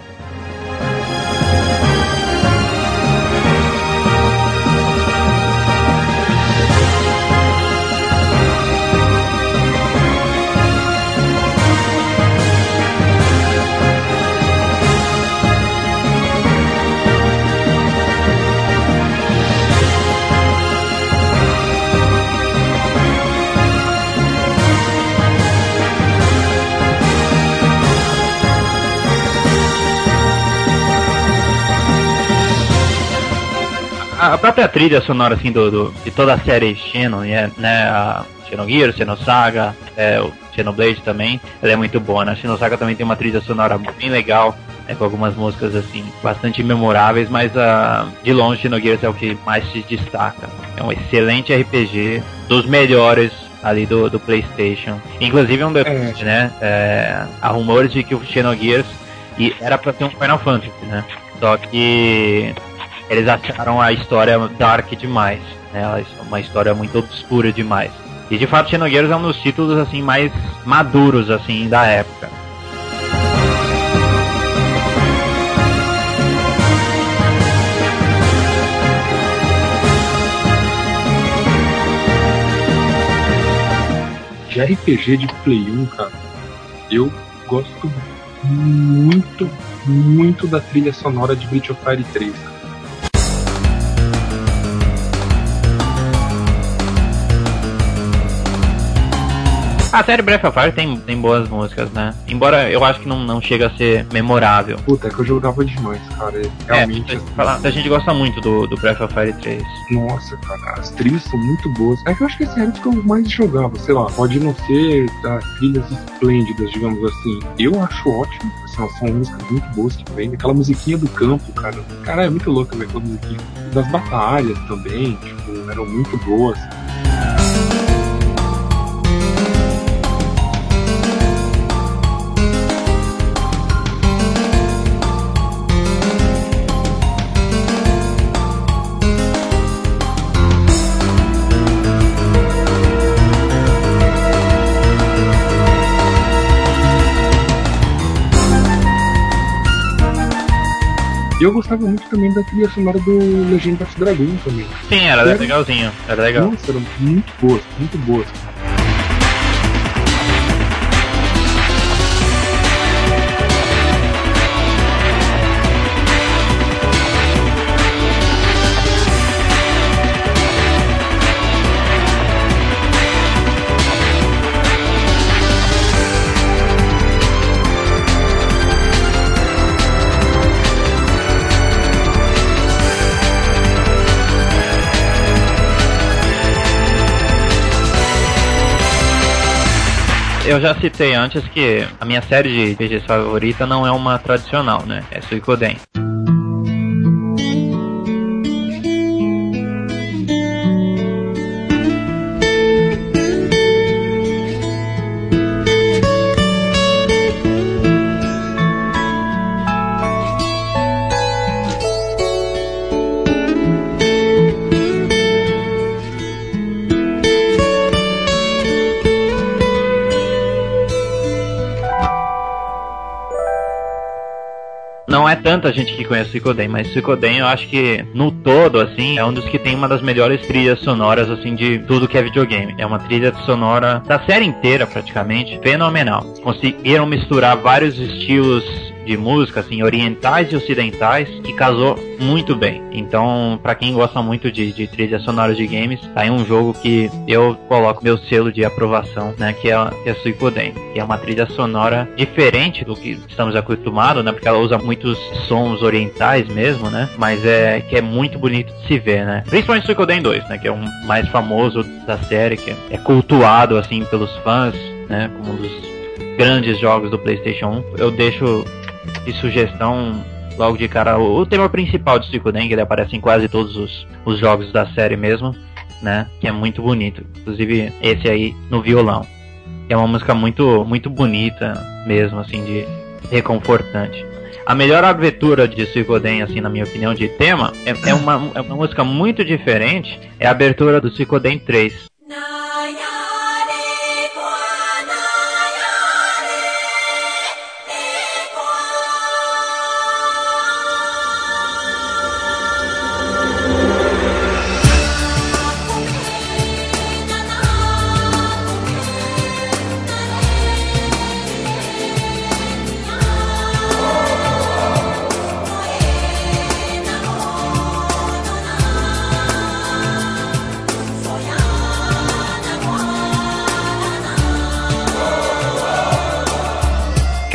[SPEAKER 1] A própria trilha sonora assim do, do- de toda a série Xenon, né, né, a Xenogears, Xenosaga, é, o Xenoblade também, ela é muito boa, né? A Xenosaga também tem uma trilha sonora bem legal, né, com algumas músicas assim bastante memoráveis, mas a de longe Xenogears é o que mais se destaca. É um excelente RPG, dos melhores ali do, do PlayStation. Inclusive um detalhe, né? é, há rumores de que o Xenogears e era pra ser um Final Fantasy, né? Só que eles acharam a história dark demais, né? É Uma história muito obscura demais. E de fato, Xenogears é um dos títulos assim mais maduros assim da época.
[SPEAKER 5] De RPG de Play 1, cara, eu gosto muito, muito da trilha sonora de Breath of Fire 3. cara.
[SPEAKER 1] A série Breath of Fire tem, tem boas músicas, né? Embora eu acho que não, não chega a ser memorável.
[SPEAKER 5] Puta, é que eu jogava demais, cara. Realmente,
[SPEAKER 1] é,
[SPEAKER 5] assim,
[SPEAKER 1] fala- a gente gosta muito do, do Breath of Fire 3.
[SPEAKER 5] Nossa, cara, as trilhas são muito boas. É que eu acho que esse era o que eu mais jogava, sei lá, pode não ser ah, trilhas esplêndidas, digamos assim. Eu acho ótimo, assim, são músicas muito boas que vem. Aquela musiquinha do campo, cara. Cara, é muito louca ver aquela musiquinha. Das batalhas também, tipo, eram muito boas. E eu gostava muito também da trilha sonora do Legend of Dragon também.
[SPEAKER 1] Sim, era
[SPEAKER 5] Era-
[SPEAKER 1] legalzinho, era legal.
[SPEAKER 5] Nossa, eram muito boas, muito boas.
[SPEAKER 1] Eu já citei antes que a minha série de RPGs favorita não é uma tradicional, né? É Suikoden. Não é tanta gente que conhece Suikoden, mas Suikoden eu acho que no todo, assim, é um dos que tem uma das melhores trilhas sonoras, assim, de tudo que é videogame. É uma trilha sonora da série inteira, praticamente, fenomenal. Conseguiram misturar vários estilos de música, assim, orientais e ocidentais, que casou muito bem. Então, pra quem gosta muito de, de sonoras de games, tá aí um jogo que eu coloco meu selo de aprovação, né, que é, que é Suikoden, que é uma trilha sonora diferente do que estamos acostumados, né, porque ela usa muitos sons orientais mesmo, né, mas é que é muito bonito de se ver, né. Principalmente Suikoden 2, né, que é o mais famoso da série, que é cultuado, assim, pelos fãs, né, como um dos grandes jogos do PlayStation 1. Eu deixo de sugestão logo de cara o, tema principal de Suikoden, que ele aparece em quase todos os, os jogos da série mesmo, né? Que é muito bonito. Inclusive esse aí no violão. É uma música muito, muito bonita mesmo, assim, de reconfortante. A melhor abertura de Suikoden, assim, na minha opinião, de tema, é, é, uma, é uma música muito diferente. É a abertura do Suikoden 3.
[SPEAKER 8] 悩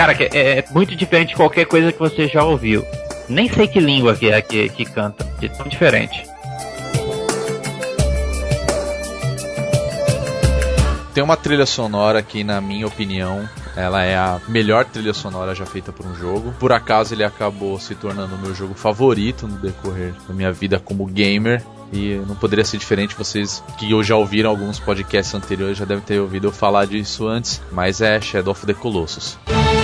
[SPEAKER 1] Cara, é, é muito diferente de qualquer coisa que você já ouviu. Nem sei que língua que é que, que canta, de tão diferente.
[SPEAKER 2] Tem uma trilha sonora que, na minha opinião, ela é a melhor trilha sonora já feita por um jogo. Por acaso ele acabou se tornando o meu jogo favorito no decorrer da minha vida como gamer. E não poderia ser diferente, vocês que já ouviram alguns podcasts anteriores já devem ter ouvido eu falar disso antes, mas é Shadow of the Colossus.
[SPEAKER 1] Sim,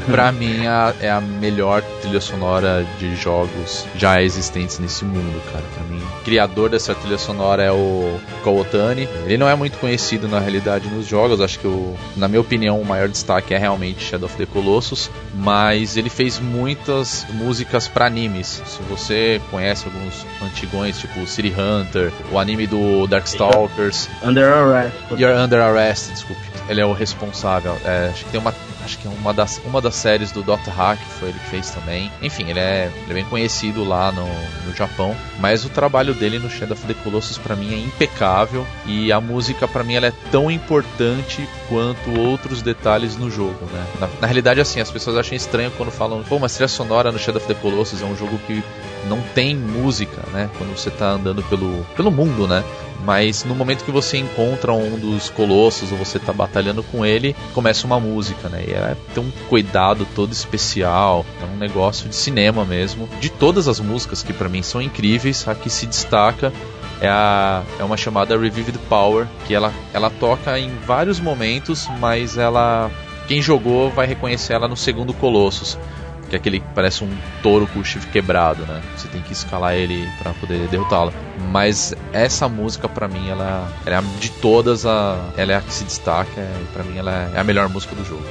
[SPEAKER 2] pra mim a- é a melhor trilha sonora de jogos já existentes nesse mundo, cara. Pra mim, o criador dessa trilha sonora é o Kawotani. Ele não é muito conhecido na realidade nos jogos, acho que o, na minha opinião o maior destaque é realmente Shadow of the Colossus, mas ele fez muitas músicas pra animes. Se você conhece alguns antigões, tipo City Hunter, o anime do Darkstalkers,
[SPEAKER 3] Under Arrest.
[SPEAKER 2] You're Under Arrest, desculpe. Ele é o responsável. É, acho que tem uma. Acho que é uma das, uma das séries do Dr. Hack foi ele que fez também. Enfim, ele é, ele é bem conhecido lá no, no Japão. Mas o trabalho dele no Shadow of the Colossus pra mim é impecável. E a música pra mim ela é tão importante quanto outros detalhes no jogo, né? Na, na realidade, assim, as pessoas acham estranho quando falam, pô, mas trilha sonora no Shadow of the Colossus é um jogo que não tem música, né? Quando você tá andando pelo, pelo mundo, né? Mas no momento que você encontra um dos colossos ou você tá batalhando com ele, começa uma música, né? E é, tem um cuidado todo especial, é um negócio de cinema mesmo. De todas as músicas que pra mim são incríveis, a que se destaca é, a, é uma chamada Revivid Power, que ela, ela toca em vários momentos, mas ela. Quem jogou vai reconhecer ela no segundo Colossus. Que é aquele que parece um touro com o chifre quebrado, né? Você tem que escalar ele pra poder derrotá-lo. Mas essa música, pra mim, ela, ela é de todas, a, ela é a que se destaca. E pra mim, ela é a melhor música do jogo.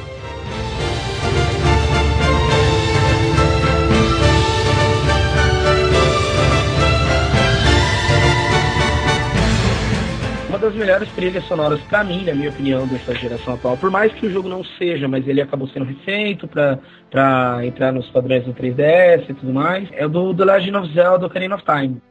[SPEAKER 3] Das melhores trilhas sonoras pra mim, na minha opinião, dessa geração atual. Por mais que o jogo não seja, mas ele acabou sendo refeito pra entrar nos padrões do 3DS e tudo mais, é do The Legend of Zelda Ocarina of Time.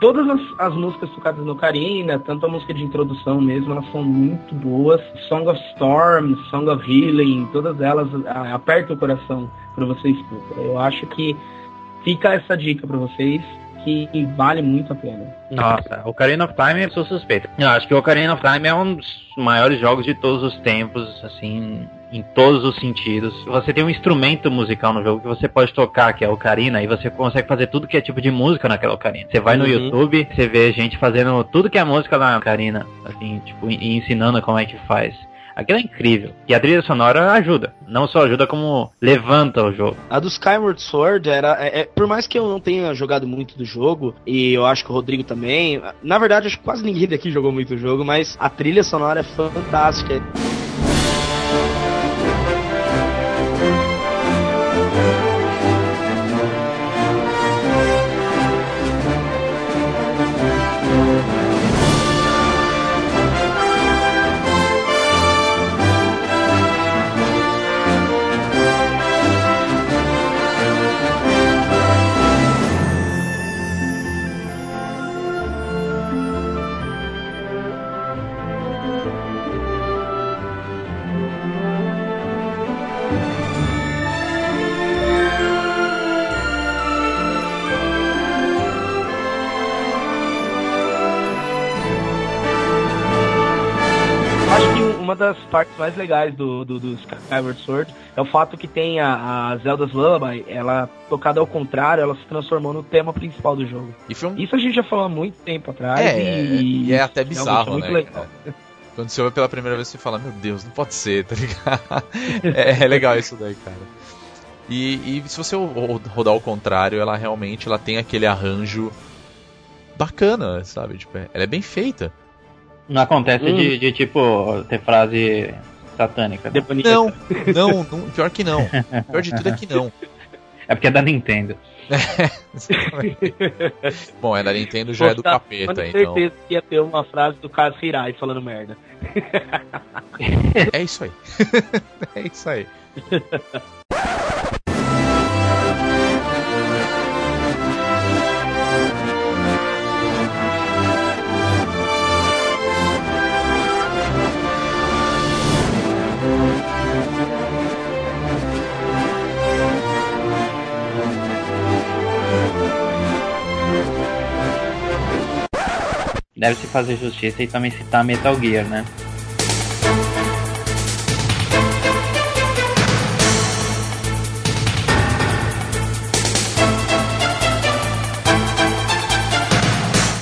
[SPEAKER 3] Todas as, as músicas tocadas no Ocarina, tanto a música de introdução mesmo, elas são muito boas. Song of Storm, Song of Healing, todas elas apertam o coração quando você escuta. Eu acho que fica essa dica pra vocês que vale muito a pena.
[SPEAKER 1] Nossa, Ocarina of Time eu sou suspeito. Eu acho que o Ocarina of Time é um dos maiores jogos de todos os tempos, assim, em todos os sentidos. Você tem um instrumento musical no jogo que você pode tocar, que é a ocarina, e você consegue fazer tudo que é tipo de música naquela ocarina. Você vai no
[SPEAKER 9] Uhum.
[SPEAKER 1] YouTube, você vê gente fazendo tudo que é música na ocarina, assim, tipo, e ensinando como é que faz. Aquilo é incrível. E a trilha sonora ajuda. Não só ajuda, como levanta o jogo.
[SPEAKER 9] A do Skyward Sword era. é- é- por mais que eu não tenha jogado muito do jogo, e eu acho que o Rodrigo também. Na verdade, acho que quase ninguém daqui jogou muito o jogo, mas a trilha sonora é fantástica.
[SPEAKER 3] Das partes mais legais do, do, do Skyward Sword é o fato que tem a, a Zelda's Lullaby, ela tocada ao contrário, ela se transformou no tema principal do jogo.
[SPEAKER 2] Um.
[SPEAKER 3] Isso a gente já falou há muito tempo atrás
[SPEAKER 2] É,
[SPEAKER 3] e,
[SPEAKER 2] e é até
[SPEAKER 3] realmente
[SPEAKER 2] bizarro,
[SPEAKER 3] é muito
[SPEAKER 2] né,
[SPEAKER 3] legal.
[SPEAKER 2] Quando você ouve pela primeira vez, você fala, meu Deus, não pode ser, tá ligado? é, é legal isso daí, cara. E, e se você ro- rodar ao contrário, ela realmente ela tem aquele arranjo bacana, sabe? Tipo, é- ela é bem feita.
[SPEAKER 1] Não acontece
[SPEAKER 9] Hum.
[SPEAKER 1] de, de, tipo, ter frase satânica. né?
[SPEAKER 2] Não, não, não, pior que não. Pior de tudo é que não.
[SPEAKER 1] É porque é da Nintendo.
[SPEAKER 2] Bom, é da Nintendo já é do capeta,
[SPEAKER 3] com
[SPEAKER 2] então.
[SPEAKER 3] certeza que ia ter uma frase do Caso Hirai falando merda.
[SPEAKER 2] É isso aí. é isso aí.
[SPEAKER 1] Deve-se fazer justiça e também citar Metal Gear, né?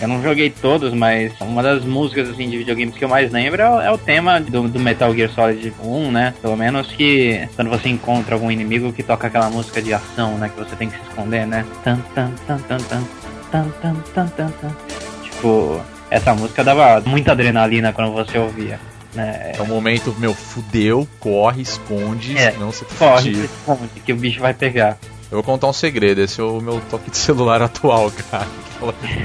[SPEAKER 1] Eu não joguei todos, mas uma das músicas assim, de videogames que eu mais lembro é o, é tema do, do Metal Gear Solid 1, né? Pelo menos que quando você encontra algum inimigo que toca aquela música de ação, né? Que você tem que se esconder, né? Tan, tan, tan, tan, tan, tan, tan, tan, tan. Tipo, essa música dava muita adrenalina quando você ouvia. Né?
[SPEAKER 2] É o momento, meu, fudeu, corre, esconde,
[SPEAKER 1] É,
[SPEAKER 2] senão você
[SPEAKER 1] Corre, se esconde, que o bicho vai pegar.
[SPEAKER 2] Eu vou contar um segredo, esse é o meu toque de celular atual, cara.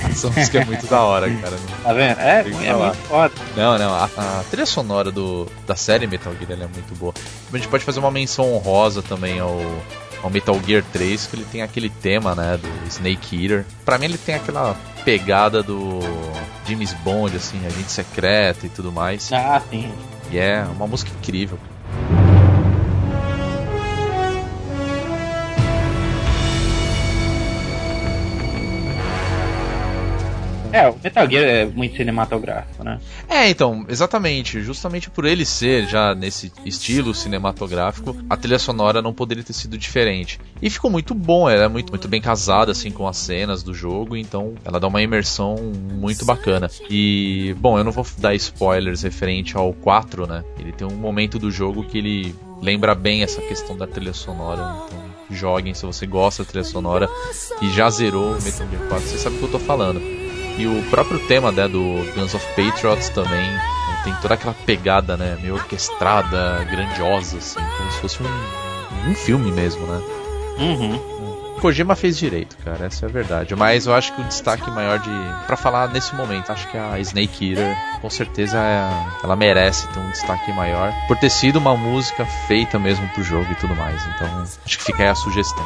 [SPEAKER 2] Essa música é muito da hora, cara.
[SPEAKER 1] Tá vendo? É, é muito foda.
[SPEAKER 2] Não, não, a, a trilha sonora do, da série Metal Gear é muito boa. A gente pode fazer uma menção honrosa também ao, ao Metal Gear 3, que ele tem aquele tema, né, do Snake Eater. Pra mim ele tem aquela pegada do James Bond, assim, agente secreto e tudo mais.
[SPEAKER 1] Ah, sim.
[SPEAKER 2] E é uma música incrível.
[SPEAKER 1] É, o Metal Gear é muito cinematográfico, né?
[SPEAKER 2] É, então, exatamente. Justamente por ele ser já nesse estilo cinematográfico, a trilha sonora não poderia ter sido diferente. E ficou muito bom, ela é muito, muito bem casada assim com as cenas do jogo, então ela dá uma imersão muito bacana. E, bom, eu não vou dar spoilers referente ao 4, né? Ele tem um momento do jogo que ele lembra bem essa questão da trilha sonora, então joguem se você gosta da trilha sonora e já zerou o Metal Gear 4, você sabe o que eu tô falando. E o próprio tema né, do Guns of Patriots também tem toda aquela pegada, né, meio orquestrada, grandiosa, assim, como se fosse um, um filme mesmo, né?
[SPEAKER 1] Uhum.
[SPEAKER 2] Kojima fez direito, cara, essa é a verdade. Mas eu acho que o destaque maior de. para falar nesse momento, acho que a Snake Eater, com certeza, é- ela merece ter um destaque maior. Por ter sido uma música feita mesmo pro jogo e tudo mais. Então, acho que fica aí a sugestão.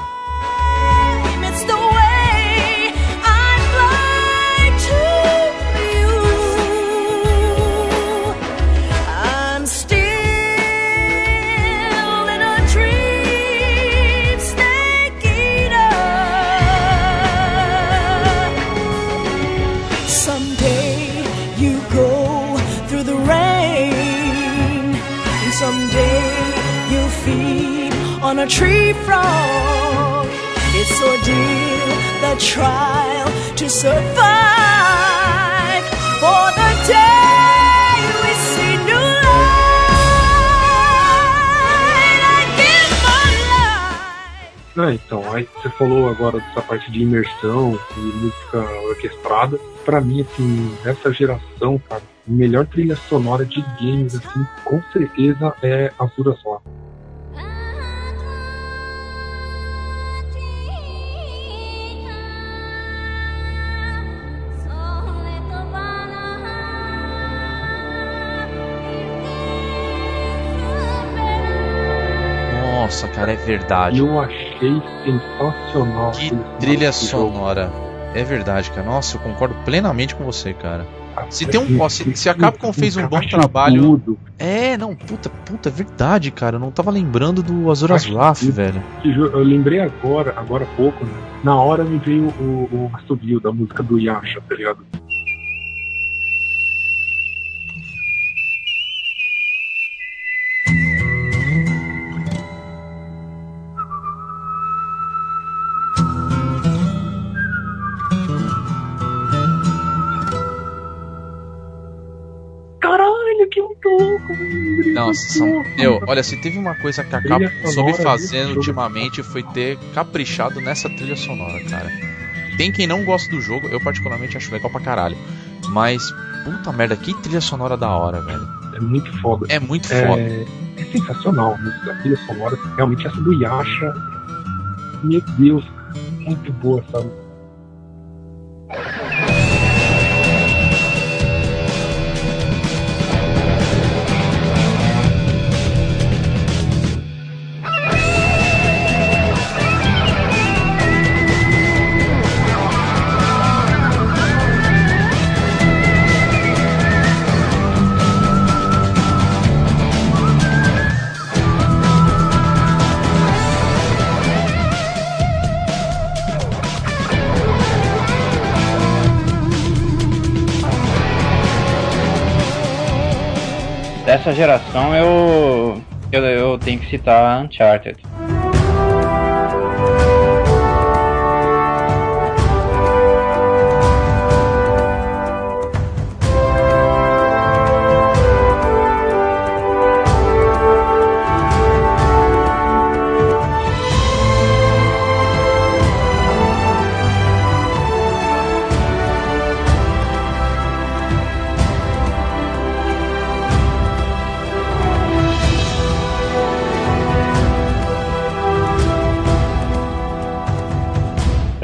[SPEAKER 8] Trial to survive. For the day we see new light, I my life.
[SPEAKER 5] Ah, então, aí você falou agora dessa parte de imersão e música orquestrada. Pra mim, assim, dessa geração, cara, a melhor trilha sonora de games, assim, com certeza é Azura Só.
[SPEAKER 2] Nossa, cara, é verdade.
[SPEAKER 5] Eu achei sensacional.
[SPEAKER 2] Que trilha sonora. É verdade, cara. Nossa, eu concordo plenamente com você, cara. Se tem um- ó, se- se a Capcom fez um bom trabalho-
[SPEAKER 5] tudo.
[SPEAKER 2] É, não, puta, puta, é verdade, cara. Eu não tava lembrando do Azuras Wrath,
[SPEAKER 5] que-
[SPEAKER 2] velho.
[SPEAKER 5] Eu lembrei agora, agora há pouco, né? Na hora me veio o, o assobio da música do Yasha, tá ligado?
[SPEAKER 2] Nossa, são... Meu, olha, se teve uma coisa que a Capcom soube fazer ultimamente foi ter caprichado nessa trilha sonora, cara. Tem quem não gosta do jogo, eu particularmente acho legal pra caralho. Mas, puta merda, que trilha sonora da hora, velho.
[SPEAKER 5] É muito foda.
[SPEAKER 2] É muito foda.
[SPEAKER 5] É, é sensacional a música, a trilha sonora. Realmente essa do Yasha. Meu Deus, muito boa, sabe?
[SPEAKER 1] Dessa geração eu, eu, eu tenho que citar Uncharted.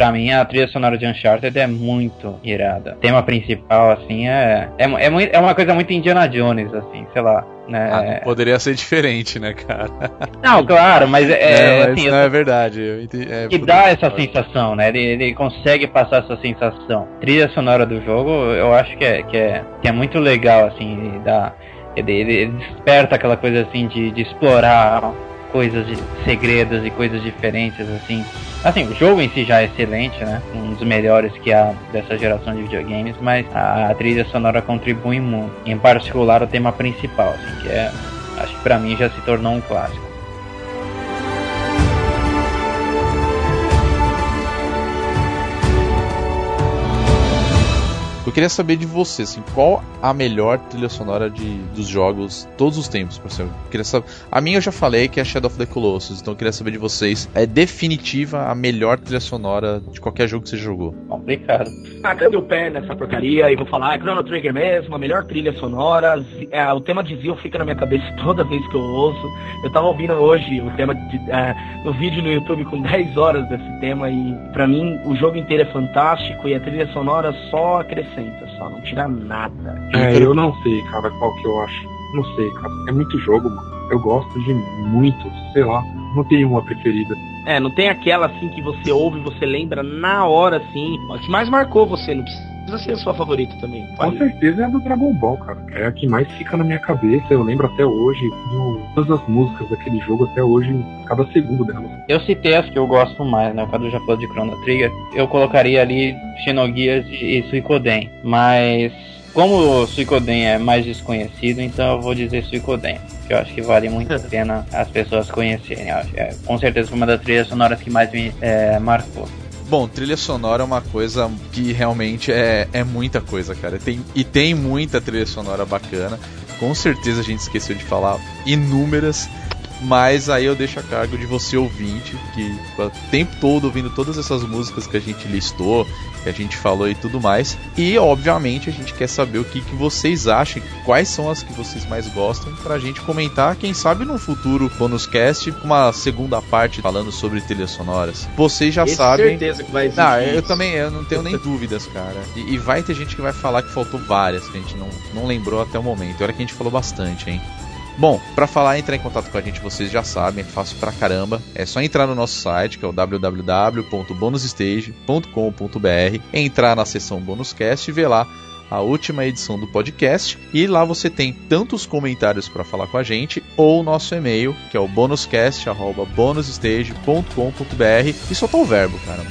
[SPEAKER 1] Pra mim, a trilha sonora de Uncharted é muito irada. O tema principal, assim, é. É, é, é uma coisa muito Indiana Jones, assim, sei lá. Né?
[SPEAKER 2] Ah, não poderia ser diferente, né, cara?
[SPEAKER 1] Não, claro, mas é,
[SPEAKER 2] É, mas
[SPEAKER 1] assim,
[SPEAKER 2] não é verdade. eu entendi- é,
[SPEAKER 1] que dá essa
[SPEAKER 2] ótimo.
[SPEAKER 1] sensação, né? Ele, ele consegue passar essa sensação. Trilha sonora do jogo, eu acho que é, que é, que é muito legal, assim, dá, ele, ele- ele desperta aquela coisa assim de, de explorar coisas de segredos e coisas diferentes, assim. Assim, o jogo em si já é excelente, né? Um dos melhores que há dessa geração de videogames, mas a, trilha sonora contribui muito. Em particular o tema principal, assim, que é. Acho que pra mim já se tornou um clássico.
[SPEAKER 2] Eu queria saber de você, assim, qual a melhor trilha sonora de, dos jogos todos os tempos, por exemplo. Eu queria saber. A minha eu já falei que é Shadow of the Colossus, então eu queria saber de vocês. É definitiva a melhor trilha sonora de qualquer jogo que você jogou.
[SPEAKER 1] Complicado.
[SPEAKER 10] Tacando o pé nessa porcaria e vou falar, é Chrono Trigger mesmo, a melhor trilha sonora. É, o tema de Zio fica na minha cabeça toda vez que eu ouço. Eu tava ouvindo hoje o tema de, é, no vídeo no YouTube com 10 horas desse tema e pra mim o jogo inteiro é fantástico e a trilha sonora só acrescenta, só não tira nada.
[SPEAKER 5] É, eu não sei, cara, qual que eu acho. Não sei, cara. É muito jogo, mano. Eu gosto de muito, sei lá. Não tenho uma preferida.
[SPEAKER 3] É, não tem aquela assim que você ouve e você lembra na hora assim. A que mais marcou você, não precisa ser a sua favorita também.
[SPEAKER 5] Com certeza é a do Dragon Ball, cara. É a que mais fica na minha cabeça. Eu lembro até hoje. Todas as músicas daquele jogo até hoje, cada segundo delas.
[SPEAKER 1] Eu citei as que eu gosto mais, né? O Cadu já falou de Chrono Trigger. Eu colocaria ali Xenogears e Suicoden. Mas como o Suicoden é mais desconhecido, então eu vou dizer Suicoden. Que eu acho que vale muito a pena as pessoas conhecerem. Eu acho. É, com certeza foi uma das trilhas sonoras que mais me é, marcou.
[SPEAKER 2] Bom, trilha sonora é uma coisa que realmente é, é muita coisa, cara. Tem, e tem muita trilha sonora bacana. Com certeza a gente esqueceu de falar inúmeras. Mas aí eu deixo a cargo de você ouvinte, que o tempo todo ouvindo todas essas músicas que a gente listou, que a gente falou e tudo mais. E obviamente a gente quer saber o que, que vocês acham, quais são as que vocês mais gostam, pra gente comentar, quem sabe no futuro bonus cast, uma segunda parte falando sobre trilhas sonoras. Vocês já
[SPEAKER 3] Esse
[SPEAKER 2] sabem.
[SPEAKER 3] certeza que vai existir.
[SPEAKER 2] Não, eu também eu não tenho nem dúvidas, cara. E, e vai ter gente que vai falar que faltou várias, que a gente não, não lembrou até o momento. Olha que a gente falou bastante, hein? Bom, pra falar, entrar em contato com a gente, vocês já sabem, é fácil pra caramba. É só entrar no nosso site, que é o www.bonusstage.com.br, entrar na seção Bonuscast e ver lá a última edição do podcast. E lá você tem tanto os comentários para falar com a gente, ou o nosso e-mail, que é o bonusscast.bonusstage.com.br. E soltar o verbo, cara.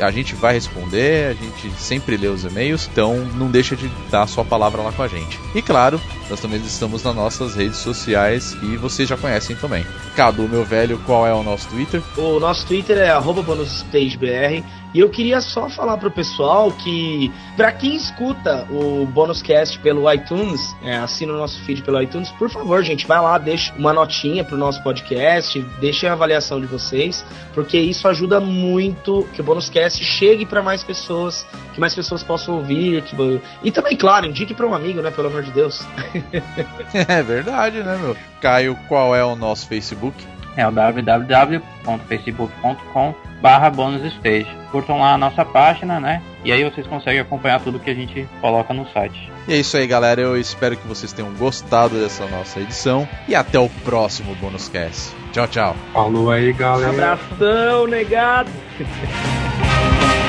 [SPEAKER 2] A gente vai responder, a gente sempre lê os e-mails, então não deixa de dar a sua palavra lá com a gente. E claro, nós também estamos nas nossas redes sociais e vocês já conhecem também. Cadu, meu velho, qual é o nosso Twitter?
[SPEAKER 3] O nosso Twitter é bonusstagebr. E eu queria só falar pro pessoal que, pra quem escuta o Bonuscast pelo iTunes, é, assina o nosso feed pelo iTunes, por favor, gente, vai lá, deixa uma notinha pro nosso podcast, deixa a avaliação de vocês, porque isso ajuda muito que o Bonuscast chegue pra mais pessoas, que mais pessoas possam ouvir. Que... E também, claro, indique pra um amigo, né, pelo amor de Deus.
[SPEAKER 2] É verdade, né, meu? Caio, qual é o nosso Facebook?
[SPEAKER 1] É o www.facebook.com barra bonusstage. Curtam lá a nossa página, né? E aí vocês conseguem acompanhar tudo que a gente coloca no site.
[SPEAKER 2] E é isso aí, galera. Eu espero que vocês tenham gostado dessa nossa edição. E até o próximo Bônus Cast. Tchau, tchau.
[SPEAKER 5] Falou aí, galera.
[SPEAKER 3] Abração, negado!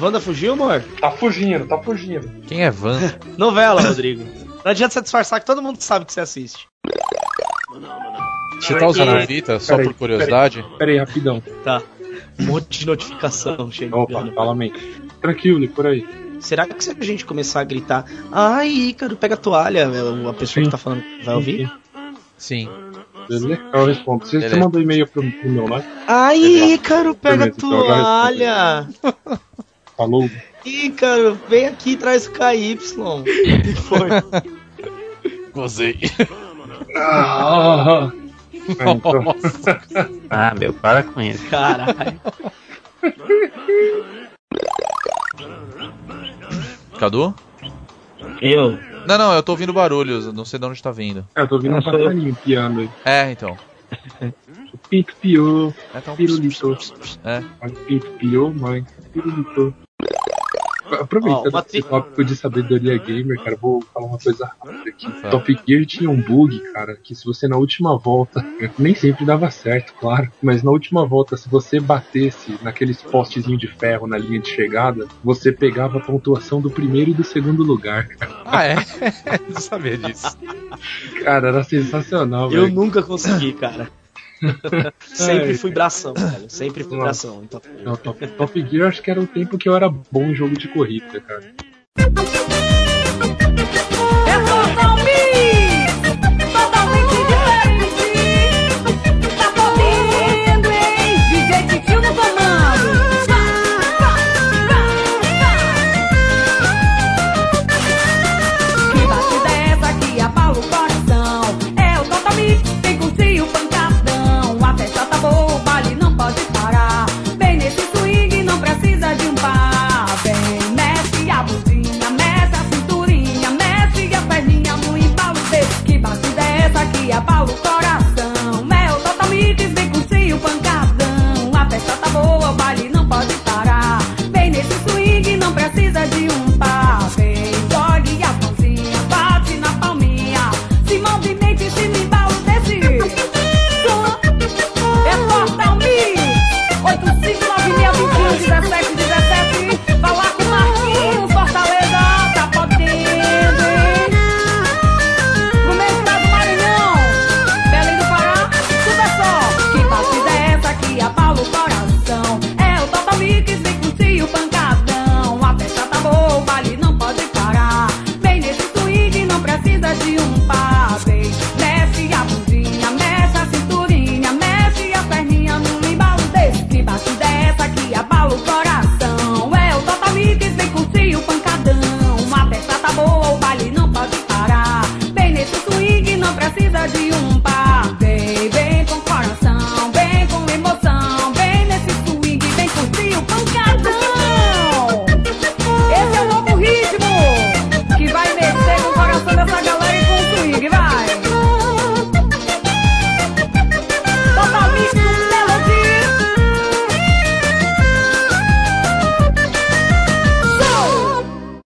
[SPEAKER 3] Wanda fugiu, amor?
[SPEAKER 5] Tá fugindo, tá fugindo.
[SPEAKER 2] Quem é Van?
[SPEAKER 3] Novela, Rodrigo. Não adianta você disfarçar que todo mundo sabe que você assiste.
[SPEAKER 2] Você tá usando
[SPEAKER 5] Peraí,
[SPEAKER 2] a Vita só
[SPEAKER 5] peraí,
[SPEAKER 2] por curiosidade?
[SPEAKER 5] Pera aí, rapidão.
[SPEAKER 3] Tá. Um monte de notificação chegando.
[SPEAKER 5] Opa, fala, man. Tranquilo, por aí.
[SPEAKER 3] Será que se a gente começar a gritar, ai, Ícaro, pega a toalha, a pessoa
[SPEAKER 5] Sim.
[SPEAKER 3] que tá falando vai ouvir?
[SPEAKER 2] Sim.
[SPEAKER 5] Beleza? Eu respondo. Você, você mandou e-mail pro, pro meu, né?
[SPEAKER 3] Ai. Ícaro, pega a
[SPEAKER 5] então
[SPEAKER 3] toalha!
[SPEAKER 5] Falou.
[SPEAKER 3] Ícaro, vem aqui e traz o KY. O que foi?
[SPEAKER 2] Gozei.
[SPEAKER 5] Ah, então,
[SPEAKER 1] Ah, meu, para com isso.
[SPEAKER 3] Caralho.
[SPEAKER 2] Cadu?
[SPEAKER 10] Eu.
[SPEAKER 2] Não, não, eu tô ouvindo barulhos, não sei de onde tá vindo.
[SPEAKER 5] é, eu tô ouvindo um passarinho piando aí.
[SPEAKER 2] É, então.
[SPEAKER 5] Pinto piou,
[SPEAKER 2] É, tá um...
[SPEAKER 5] pirulito.
[SPEAKER 2] É.
[SPEAKER 5] Pinto piou, mãe. Pirulito. Aproveitando
[SPEAKER 3] Ó, uma
[SPEAKER 5] esse tópico de sabedoria gamer, cara, vou falar uma coisa rápida aqui.
[SPEAKER 2] Fala.
[SPEAKER 5] Top Gear tinha um bug, cara, que se você na última volta, nem sempre dava certo, claro, mas na última volta, se você batesse naqueles postezinhos de ferro na linha de chegada, você pegava a pontuação do primeiro e do segundo lugar. cara.
[SPEAKER 2] Ah, é? Não sabia disso.
[SPEAKER 5] Cara, era sensacional,
[SPEAKER 3] Eu
[SPEAKER 5] velho.
[SPEAKER 3] nunca consegui, cara. Sempre fui bração, velho. Sempre fui bração. Então,
[SPEAKER 5] Não, Top, Top Gear acho que era o tempo que eu era bom em jogo de corrida, cara.